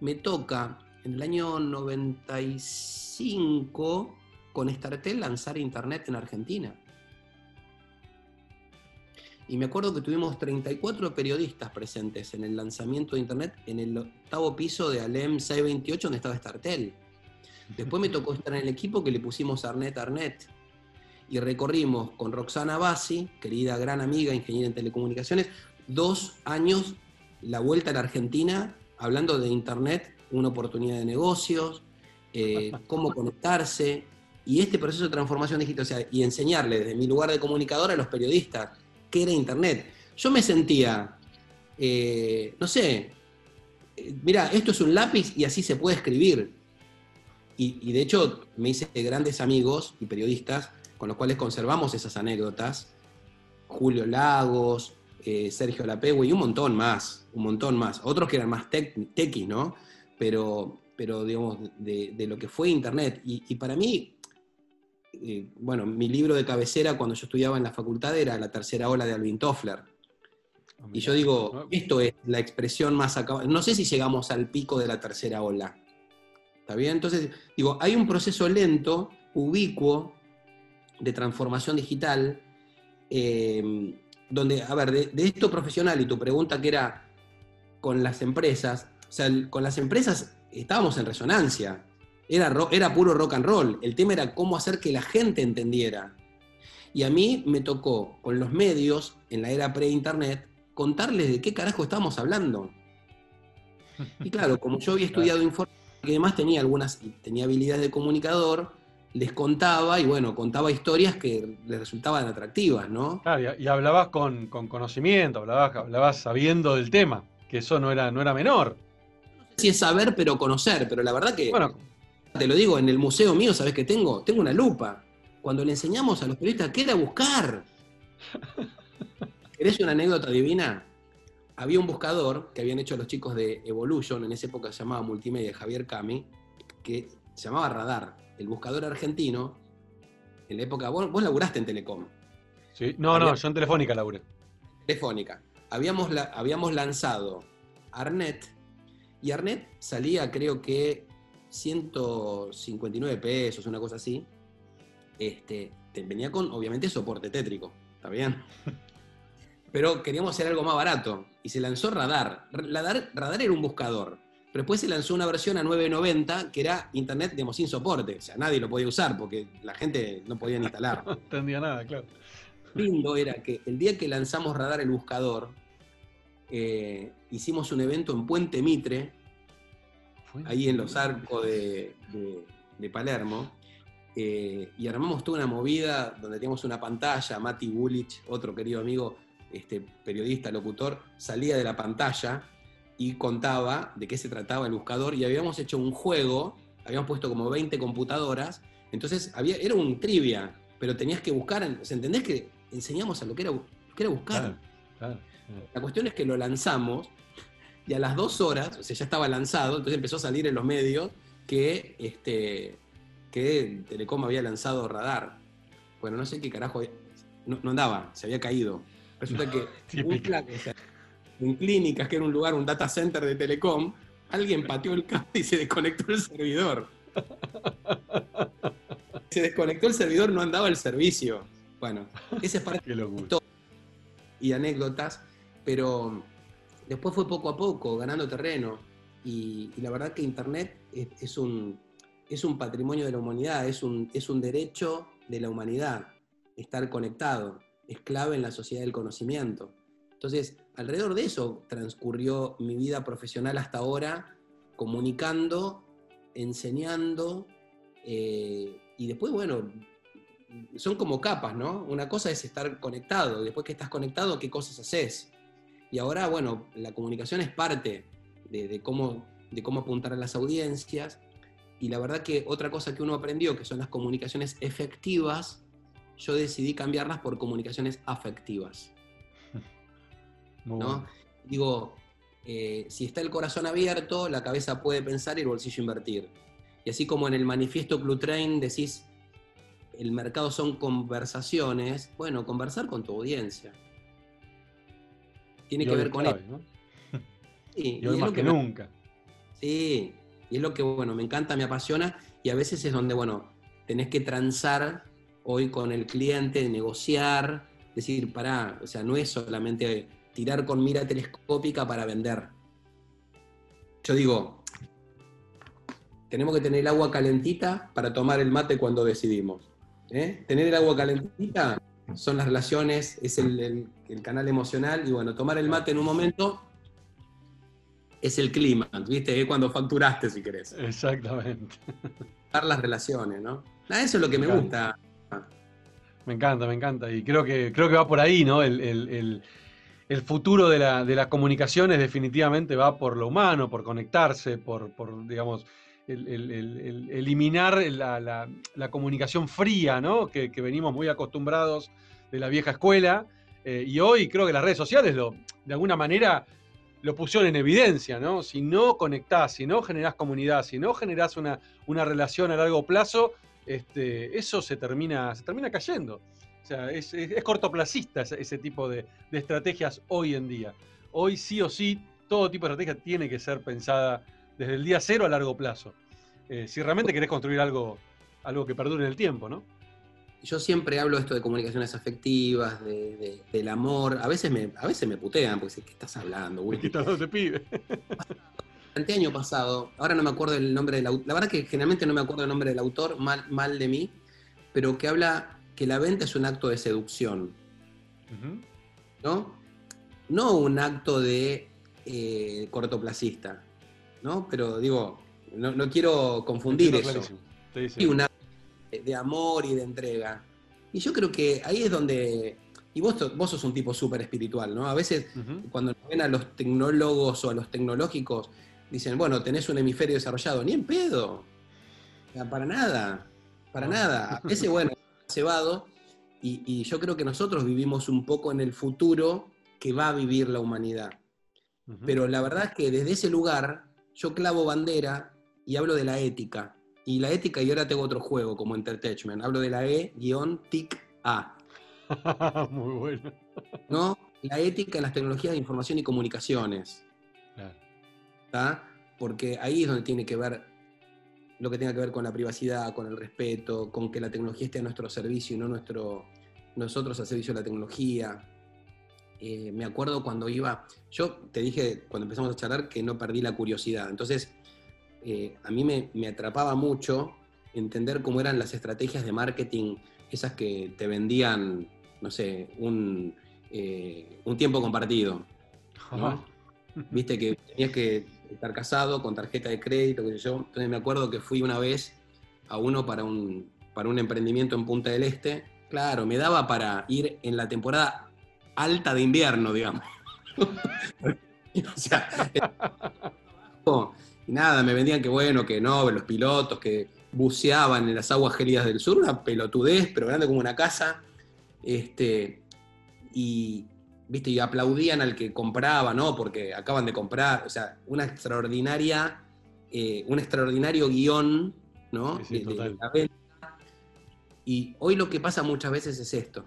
me toca en el año 95 con Startel lanzar Internet en Argentina. Y me acuerdo que tuvimos 34 periodistas presentes en el lanzamiento de Internet en el octavo piso de Alem 628, donde estaba Startel. Después me tocó estar en el equipo que le pusimos Arnet Arnet. Y recorrimos con Roxana Bassi, querida gran amiga, ingeniera en telecomunicaciones, dos años la vuelta a la Argentina hablando de Internet, una oportunidad de negocios, eh, cómo conectarse, y este proceso de transformación digital, o sea, y enseñarle desde mi lugar de comunicador a los periodistas qué era Internet. Yo me sentía, eh, no sé, eh, mira, esto es un lápiz y así se puede escribir. Y, de hecho me hice grandes amigos y periodistas con los cuales conservamos esas anécdotas. Julio Lagos, eh, Sergio Lapegua y un montón más, un montón más. Otros que eran más tequi, ¿no? Pero, pero digamos, de, lo que fue Internet. y para mí, eh, bueno, mi libro de cabecera cuando yo estudiaba en la facultad era La tercera ola de Alvin Toffler. Ah, y yo digo, esto es la expresión más acabada. No sé si llegamos al pico de la tercera ola. ¿Está bien? Entonces, digo, hay un proceso lento, ubicuo, de transformación digital, eh, donde, a ver, de, esto profesional y tu pregunta que era con las empresas, o sea, con las empresas estábamos en resonancia. Era, era puro rock and roll. El tema era cómo hacer que la gente entendiera. Y a mí me tocó, con los medios, en la era pre-internet, contarles de qué carajo estábamos hablando. Y claro, como yo había estudiado informática y además tenía algunas, tenía habilidades de comunicador, les contaba y bueno, contaba historias que les resultaban atractivas, ¿no? Claro, y, hablabas con, conocimiento, hablabas, hablabas sabiendo del tema, que eso no era, no era menor. No sé si es saber, pero conocer, pero la verdad que bueno, te lo digo, en el museo mío, ¿sabes qué tengo? Tengo una lupa. Cuando le enseñamos a los periodistas qué era buscar. ¿Querés una anécdota divina? Había un buscador que habían hecho los chicos de Evolution, en esa época se llamaba Multimedia Javier Cami, que se llamaba Radar. El buscador argentino, en la época, vos, vos laburaste en Telecom. Sí, no, no, yo en Telefónica laburé. Telefónica. Habíamos, habíamos lanzado Arnet, y Arnet salía creo que 159 pesos, una cosa así. Este, venía con, obviamente, soporte tétrico, ¿está bien? Pero queríamos hacer algo más barato y se lanzó Radar. Radar, Radar era un buscador, pero después se lanzó una versión a 990 que era internet, digamos, sin soporte. O sea, nadie lo podía usar porque la gente no podía instalar. no entendía nada, claro. Lindo era que el día que lanzamos Radar el buscador, eh, hicimos un evento en Puente Mitre ahí en los arcos de, Palermo, eh, y armamos toda una movida donde teníamos una pantalla, Mati Bulich, otro querido amigo, este, periodista, locutor, salía de la pantalla y contaba de qué se trataba el buscador, y habíamos hecho un juego, habíamos puesto como 20 computadoras, entonces había, era un trivia, pero tenías que buscar, ¿entendés que enseñamos a lo que era, era buscar? La cuestión es que lo lanzamos y a las dos horas, o sea, ya estaba lanzado, entonces empezó a salir en los medios que, este, que Telecom había lanzado radar. Bueno, no sé qué carajo, no, andaba, se había caído. Resulta que en clínicas, que era un lugar, un data center de Telecom, alguien pateó el cable y se desconectó el servidor. Se desconectó el servidor, no andaba el servicio. Bueno, ese es parte de y anécdotas, pero después fue poco a poco, ganando terreno. Y, la verdad que Internet es, un, es un patrimonio de la humanidad, es un, es un derecho de la humanidad, estar conectado, es clave en la sociedad del conocimiento. Entonces, alrededor de eso transcurrió mi vida profesional hasta ahora, comunicando, enseñando, eh, y después, bueno, son como capas, ¿no? Una cosa es estar conectado, después que estás conectado, ¿qué cosas haces? Y ahora, bueno, la comunicación es parte de, cómo, de cómo apuntar a las audiencias. Y la verdad que otra cosa que uno aprendió, que son las comunicaciones efectivas, yo decidí cambiarlas por comunicaciones afectivas. ¿No? Digo, eh, si está el corazón abierto, la cabeza puede pensar y el bolsillo invertir. Y así como en el manifiesto Clutrain decís, el mercado son conversaciones, bueno, conversar con tu audiencia. Tiene que ver con eso. Sí, y, hoy más que, nunca. Sí, y es lo que, bueno, me encanta, me apasiona, y a veces es donde, bueno, tenés que transar hoy con el cliente, negociar, decir, pará, o sea, no es solamente tirar con mira telescópica para vender. Yo digo, tenemos que tener el agua calentita para tomar el mate cuando decidimos. ¿eh? Tener el agua calentita son las relaciones, es el, canal emocional y bueno, tomar el mate en un momento es el clima, ¿viste? Es cuando facturaste, si querés. Exactamente. Dar las relaciones, ¿no? eso es lo que me, gusta. Me encanta, me encanta. Y creo que, creo que va por ahí, ¿no? El, futuro de, la, de, las comunicaciones definitivamente va por lo humano, por conectarse, por, digamos, el, eliminar la, comunicación fría, ¿no? Que, venimos muy acostumbrados de la vieja escuela. Eh, y hoy creo que las redes sociales lo, de alguna manera lo pusieron en evidencia, ¿no? Si no conectás, si no generás comunidad, si no generás una, una relación a largo plazo, este, eso se termina, se termina cayendo. O sea, es, cortoplacista ese, tipo de, de, estrategias hoy en día. Hoy sí o sí, todo tipo de estrategia tiene que ser pensada desde el día cero a largo plazo. Eh, si realmente querés construir algo, algo que perdure en el tiempo, ¿no? Yo siempre hablo esto de comunicaciones afectivas, del amor. A veces me, a veces me putean porque dicen, ¿qué estás hablando, güey? ¿Qué estás te pide? El año pasado, ahora no me acuerdo el nombre del autor, la verdad que generalmente no me acuerdo el nombre del autor, mal, mal de mí, pero que habla que la venta es un acto de seducción. ¿No? No un acto de eh, cortoplacista. ¿no? Pero digo, no, quiero confundir eso. Sí, una de amor y de entrega. Y yo creo que ahí es donde. Y vos, vos sos un tipo súper espiritual, ¿no? A veces, cuando ven a los tecnólogos o a los tecnológicos, dicen, bueno, tenés un hemisferio desarrollado. Ni en pedo. para nada. Para nada. Ese, bueno, cebado. Y, y yo creo que nosotros vivimos un poco en el futuro que va a vivir la humanidad. Pero la verdad es que desde ese lugar yo clavo bandera y hablo de la ética. Y la ética, y ahora tengo otro juego como Entertainment. Hablo de la E-TIC-A. Muy bueno. ¿No? La ética en las tecnologías de información y comunicaciones. Claro. Porque ahí es donde tiene que ver lo que tenga que ver con la privacidad, con el respeto, con que la tecnología esté a nuestro servicio y no nuestro, nosotros al servicio de la tecnología. Eh, me acuerdo cuando iba, yo te dije cuando empezamos a charlar que no perdí la curiosidad, entonces eh, a mí me, atrapaba mucho entender cómo eran las estrategias de marketing, esas que te vendían, no sé, un, eh, un tiempo compartido. Viste que tenías que estar casado con tarjeta de crédito, qué sé yo. Entonces me acuerdo que fui una vez a uno para un, para un emprendimiento en Punta del Este. Claro, me daba para ir en la temporada alta de invierno, digamos. o sea, y nada, me vendían que bueno, que no, los pilotos que buceaban en las aguas gélidas del sur, una pelotudez, pero grande como una casa. Este, y, viste, y aplaudían al que compraba, ¿no? Porque acaban de comprar, o sea, una extraordinaria, eh, un extraordinario guion, ¿no? Y hoy lo que pasa muchas veces es esto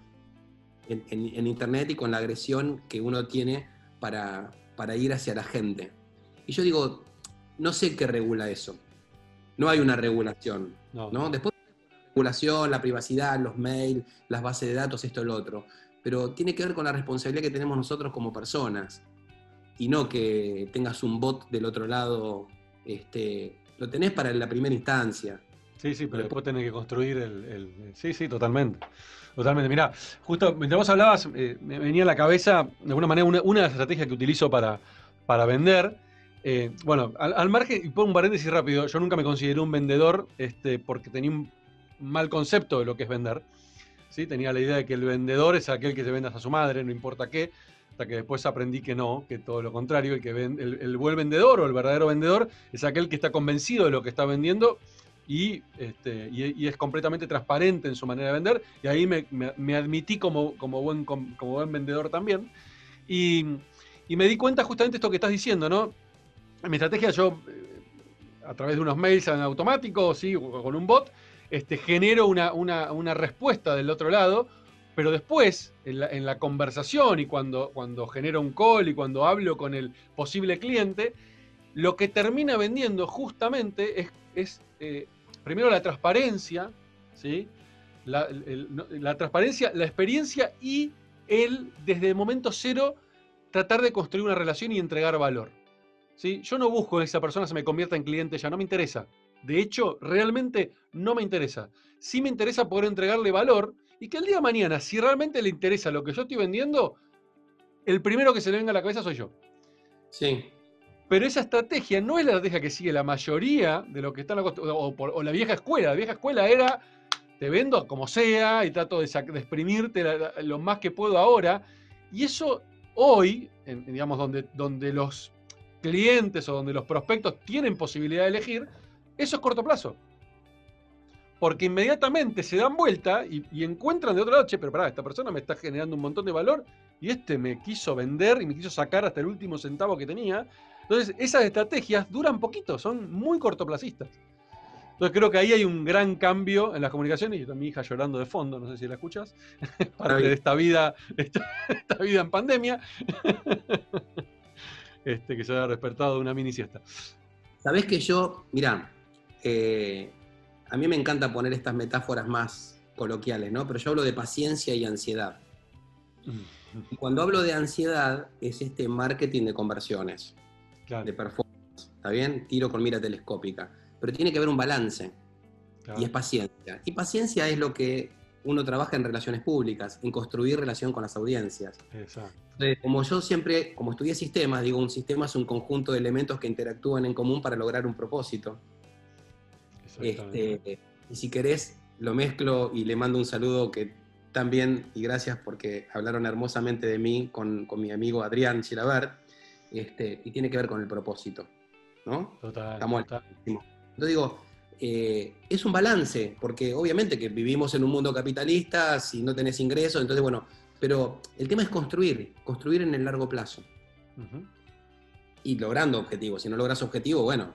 en, Internet y con la agresión que uno tiene para, para ir hacia la gente. Y yo digo, no sé qué regula eso. No hay una regulación. No. Después la regulación, la privacidad, los mails, las bases de datos, esto, lo otro. Pero tiene que ver con la responsabilidad que tenemos nosotros como personas. y no que tengas un bot del otro lado, este, lo tenés para la primera instancia. Sí, sí, pero después tenés que construir el, Sí, sí, totalmente. Totalmente. Mirá, justo mientras vos hablabas, eh, me venía a la cabeza, de alguna manera, una, una de las estrategias que utilizo para, para vender. Eh, bueno, al, margen, y pongo un paréntesis rápido, yo nunca me consideré un vendedor este, porque tenía un mal concepto de lo que es vender. Tenía la idea de que el vendedor es aquel que se venda a su madre, no importa qué, hasta que después aprendí que no, que todo lo contrario, el, que el, buen vendedor o el verdadero vendedor es aquel que está convencido de lo que está vendiendo y, este, y, es completamente transparente en su manera de vender, y ahí me, admití como, como, buen, como, buen vendedor también. Y, y, me di cuenta justamente esto que estás diciendo, ¿no? En mi estrategia yo, eh, a través de unos mails en automático, ¿sí? con un bot, este, genero una, una, respuesta del otro lado, pero después, en la, conversación y cuando, cuando genero un call y cuando hablo con el posible cliente, lo que termina vendiendo justamente es, es eh, primero la transparencia, ¿sí? La, la, transparencia, la experiencia y el, desde el momento cero, tratar de construir una relación y entregar valor. ¿sí? Yo no busco que esa persona se me convierta en cliente ya, no me interesa. De hecho, realmente no me interesa. Sí me interesa poder entregarle valor y que el día de mañana, si realmente le interesa lo que yo estoy vendiendo, el primero que se le venga a la cabeza soy yo. Sí. Pero esa estrategia no es la estrategia que sigue la mayoría de lo que están o, o la vieja escuela. La vieja escuela era te vendo como sea y trato de, exprimirte lo más que puedo ahora. Y eso hoy, digamos, donde, donde los clientes o donde los prospectos tienen posibilidad de elegir, eso es corto plazo. Porque inmediatamente se dan vuelta y, encuentran de otro lado, che, pero pará, esta persona me está generando un montón de valor y este me quiso vender y me quiso sacar hasta el último centavo que tenía. Entonces, esas estrategias duran poquito, son muy cortoplacistas. Entonces creo que ahí hay un gran cambio en las comunicaciones. Y está mi hija llorando de fondo, no sé si la escuchas. Parte de esta vida, esta, vida en pandemia. Este, que se ha despertado de una mini siesta. Sabés que yo, mirá, eh, a mí me encanta poner estas metáforas más coloquiales, ¿no? Pero yo hablo de paciencia y ansiedad. Y cuando hablo de ansiedad, es este marketing de conversiones, de performance, ¿está bien? Tiro con mira telescópica. Pero tiene que haber un balance. Y es paciencia. Y paciencia es lo que uno trabaja en relaciones públicas, en construir relación con las audiencias. Exacto. como yo siempre, como estudié sistemas, digo, un sistema es un conjunto de elementos que interactúan en común para lograr un propósito. Este, y si querés, lo mezclo y le mando un saludo que también, y gracias porque hablaron hermosamente de mí con, mi amigo Adrián Chilabert, este, y tiene que ver con el propósito. ¿no? Total. Estamos total. Entonces digo, eh, es un balance, porque obviamente que vivimos en un mundo capitalista, si no tenés ingresos, entonces bueno, pero el tema es construir, construir en el largo plazo. Y logrando objetivos. Si no logras objetivos, bueno,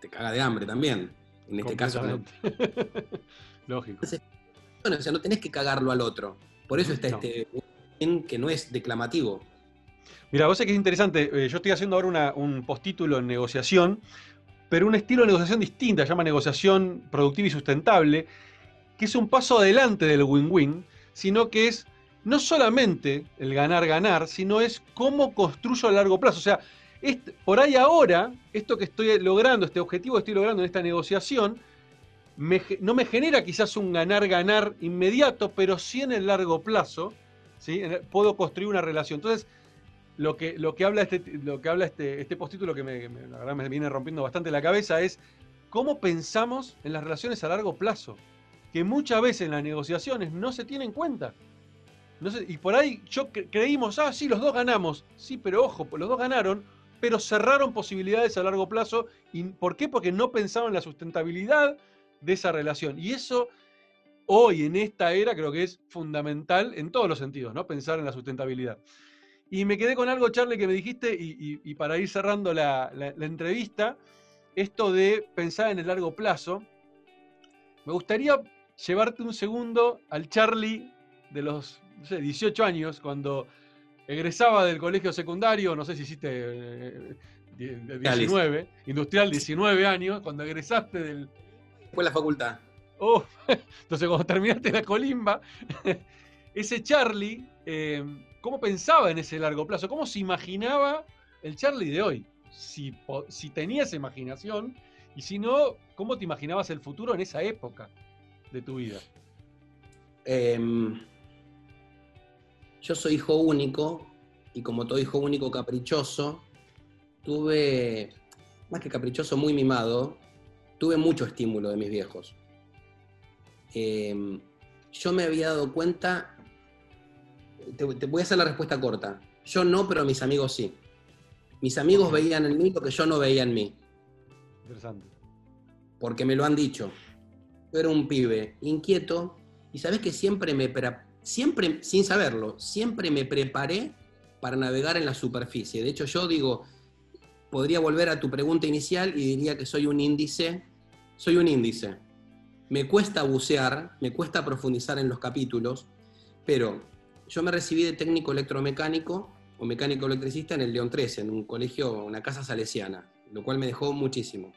te caga de hambre también. En este caso. Lógico. bueno, o sea, no tenés que cagarlo al otro. Por eso está este que no es declamativo. Mira, vos sé que es interesante. Eh, yo estoy haciendo ahora un postítulo en negociación pero un estilo de negociación distinta, se llama negociación productiva y sustentable, que es un paso adelante del win-win, sino que es no solamente el ganar-ganar, sino es cómo construyo a largo plazo. O sea, por ahí ahora, esto que estoy logrando, este objetivo que estoy logrando en esta negociación, no me genera quizás un ganar-ganar inmediato, pero sí en el largo plazo, puedo construir una relación. Entonces, lo que, lo que habla, este, lo que habla este, este postítulo que me, la verdad me viene rompiendo bastante la cabeza es cómo pensamos en las relaciones a largo plazo, que muchas veces en las negociaciones no se tiene en cuenta. Y por ahí yo creímos, ah, sí, los dos ganamos. Sí, pero ojo, los dos ganaron, pero cerraron posibilidades a largo plazo. ¿Y ¿Por qué? Porque no pensaban en la sustentabilidad de esa relación. Y eso hoy, en esta era, creo que es fundamental en todos los sentidos, ¿no? Pensar en la sustentabilidad. Y me quedé con algo, Charlie, que me dijiste, y, para ir cerrando la, entrevista, esto de pensar en el largo plazo. Me gustaría llevarte un segundo al Charlie de los 18 años, cuando egresaba del colegio secundario, no sé si hiciste 19, eh, industrial 19 años, cuando egresaste del... Fue la facultad. Oh, entonces cuando terminaste la colimba, ese Charlie... Eh, cómo pensaba en ese largo plazo, cómo se imaginaba el Charlie de hoy. Si, si tenías imaginación y si no, ¿cómo te imaginabas el futuro en esa época de tu vida? Em, yo soy hijo único y como todo hijo único caprichoso, tuve, más que caprichoso, muy mimado, tuve mucho estímulo de mis viejos. Em, yo me había dado cuenta, te, voy a hacer la respuesta corta, yo no, pero mis amigos sí. Mis amigos veían en mí lo que yo no veía en mí. Interesante. Porque me lo han dicho. Yo era un pibe inquieto y sabes que siempre me, siempre, sin saberlo, siempre me preparé para navegar en la superficie. De hecho, yo digo, podría volver a tu pregunta inicial y diría que soy un índice, soy un índice. Me cuesta bucear, me cuesta profundizar en los capítulos, pero yo me recibí de técnico electromecánico o mecánico electricista en el León 13, en un colegio, una casa salesiana, lo cual me dejó muchísimo.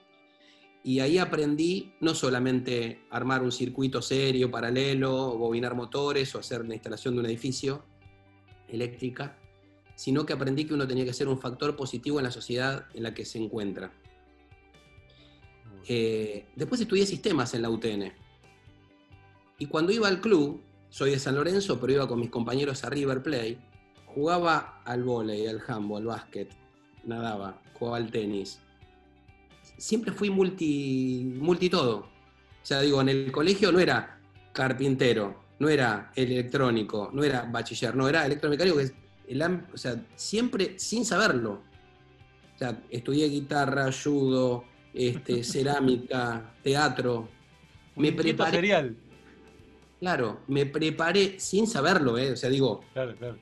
Y ahí aprendí no solamente armar un circuito serio, paralelo, bobinar motores o hacer la instalación de un edificio eléctrica, sino que aprendí que uno tenía que ser un factor positivo en la sociedad en la que se encuentra. Eh, después estudié sistemas en la UTN. Y cuando iba al club, soy de San Lorenzo, pero iba con mis compañeros a River Play, jugaba al vóley, al handball, al básquet, nadaba, jugaba al tenis, siempre fui multi, multi todo. O sea, digo, en el colegio no era carpintero, no era electrónico, no era bachiller, no era electromecánico, que es el, o sea, siempre sin saberlo. O sea, estudié guitarra, judo, este, cerámica, teatro. me preparé. Serial. Claro, me preparé sin saberlo, ¿eh? O sea, digo. Claro, claro.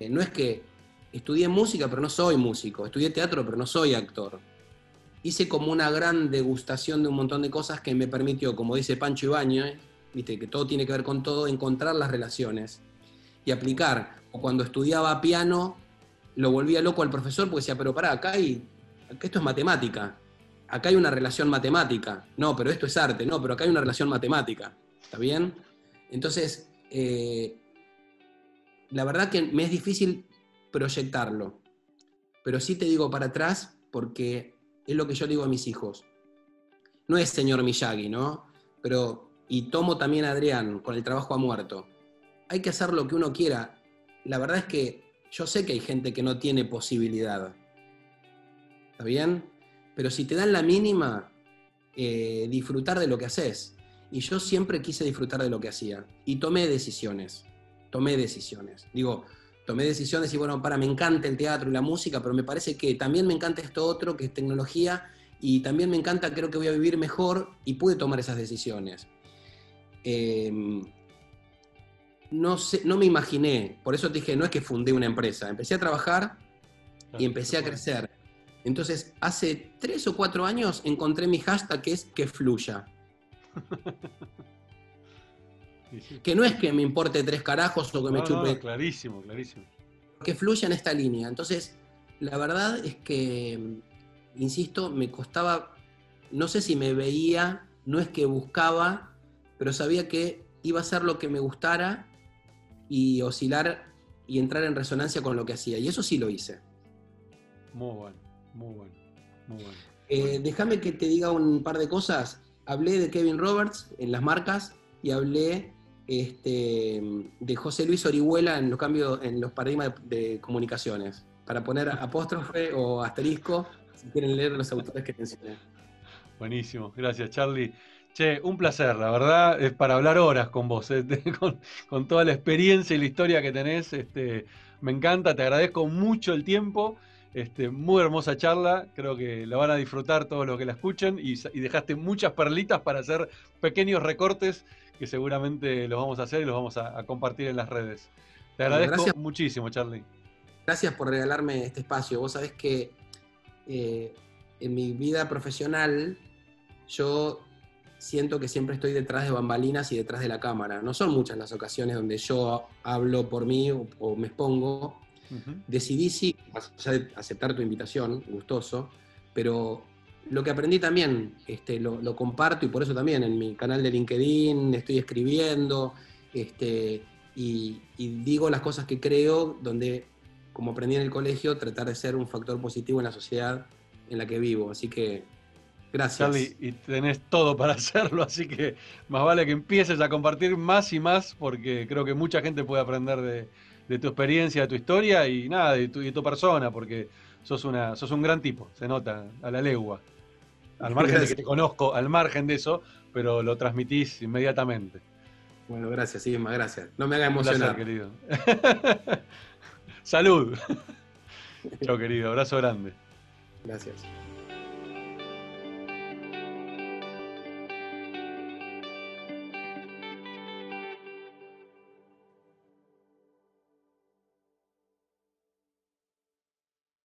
Eh, no es que estudié música, pero no soy músico. Estudié teatro, pero no soy actor hice como una gran degustación de un montón de cosas que me permitió, como dice Pancho Ibañez, viste que todo tiene que ver con todo, encontrar las relaciones y aplicar. O cuando estudiaba piano, lo volvía loco al profesor porque decía, pero pará, acá hay, esto es matemática, acá hay una relación matemática, no, pero esto es arte, no, pero acá hay una relación matemática, ¿está bien? Entonces, eh, la verdad que me es difícil proyectarlo, pero sí te digo para atrás porque es lo que yo digo a mis hijos. No es señor Miyagi, ¿no? Pero, y tomo también a Adrián con el trabajo a muerto. Hay que hacer lo que uno quiera. La verdad es que yo sé que hay gente que no tiene posibilidad. ¿Está bien? Pero si te dan la mínima, eh, disfrutar de lo que haces. Y yo siempre quise disfrutar de lo que hacía. Y tomé decisiones. Tomé decisiones. Digo, tomé decisiones y bueno, para, me encanta el teatro y la música, pero me parece que también me encanta esto otro, que es tecnología, y también me encanta, creo que voy a vivir mejor y pude tomar esas decisiones. Em, no, sé, no me imaginé, por eso te dije, no es que fundé una empresa, empecé a trabajar y empecé a crecer. Entonces, hace tres o cuatro años encontré mi hashtag que es que fluya. Que no es que me importe tres carajos o que me chupe. clarísimo, clarísimo. Que fluya en esta línea. Entonces, la verdad es que, insisto, me costaba, no sé si me veía, no es que buscaba, pero sabía que iba a ser lo que me gustara y oscilar y entrar en resonancia con lo que hacía. Y eso sí lo hice. Muy bueno, muy bueno, muy bueno. Eh, déjame que te diga un par de cosas. Hablé de Kevin Roberts en las marcas y hablé este, de José Luis Orihuela en los cambios, en los paradigmas de, comunicaciones, para poner apóstrofe o asterisco, si quieren leer los autores que mencioné. Buenísimo, gracias Charlie. Che, un placer, la verdad, es para hablar horas con vos, este, con, toda la experiencia y la historia que tenés. Este, me encanta, te agradezco mucho el tiempo. Este, muy hermosa charla, creo que la van a disfrutar todos los que la escuchen y, y dejaste muchas perlitas para hacer pequeños recortes que seguramente los vamos a hacer y los vamos a, compartir en las redes. Te agradezco muchísimo, Charlie. Gracias por regalarme este espacio. Vos sabés que eh, en mi vida profesional yo siento que siempre estoy detrás de bambalinas y detrás de la cámara. No son muchas las ocasiones donde yo hablo por mí o, me expongo. Decidí sí, aceptar tu invitación, gustoso, pero lo que aprendí también este, lo, comparto y por eso también en mi canal de LinkedIn estoy escribiendo este, y, digo las cosas que creo donde como aprendí en el colegio, tratar de ser un factor positivo en la sociedad en la que vivo. Así que gracias. Charlie, y tenés todo para hacerlo, así que más vale que empieces a compartir más y más, porque creo que mucha gente puede aprender de, tu experiencia, de tu historia y nada, de tu, de tu persona, porque sos, una, sos un gran tipo, se nota a la legua. Al margen de que te conozco, al margen de eso, pero lo transmitís inmediatamente. Bueno, gracias, sí, más gracias. No me haga emocionar. querido. Salud. Chao, querido. Abrazo grande. Gracias.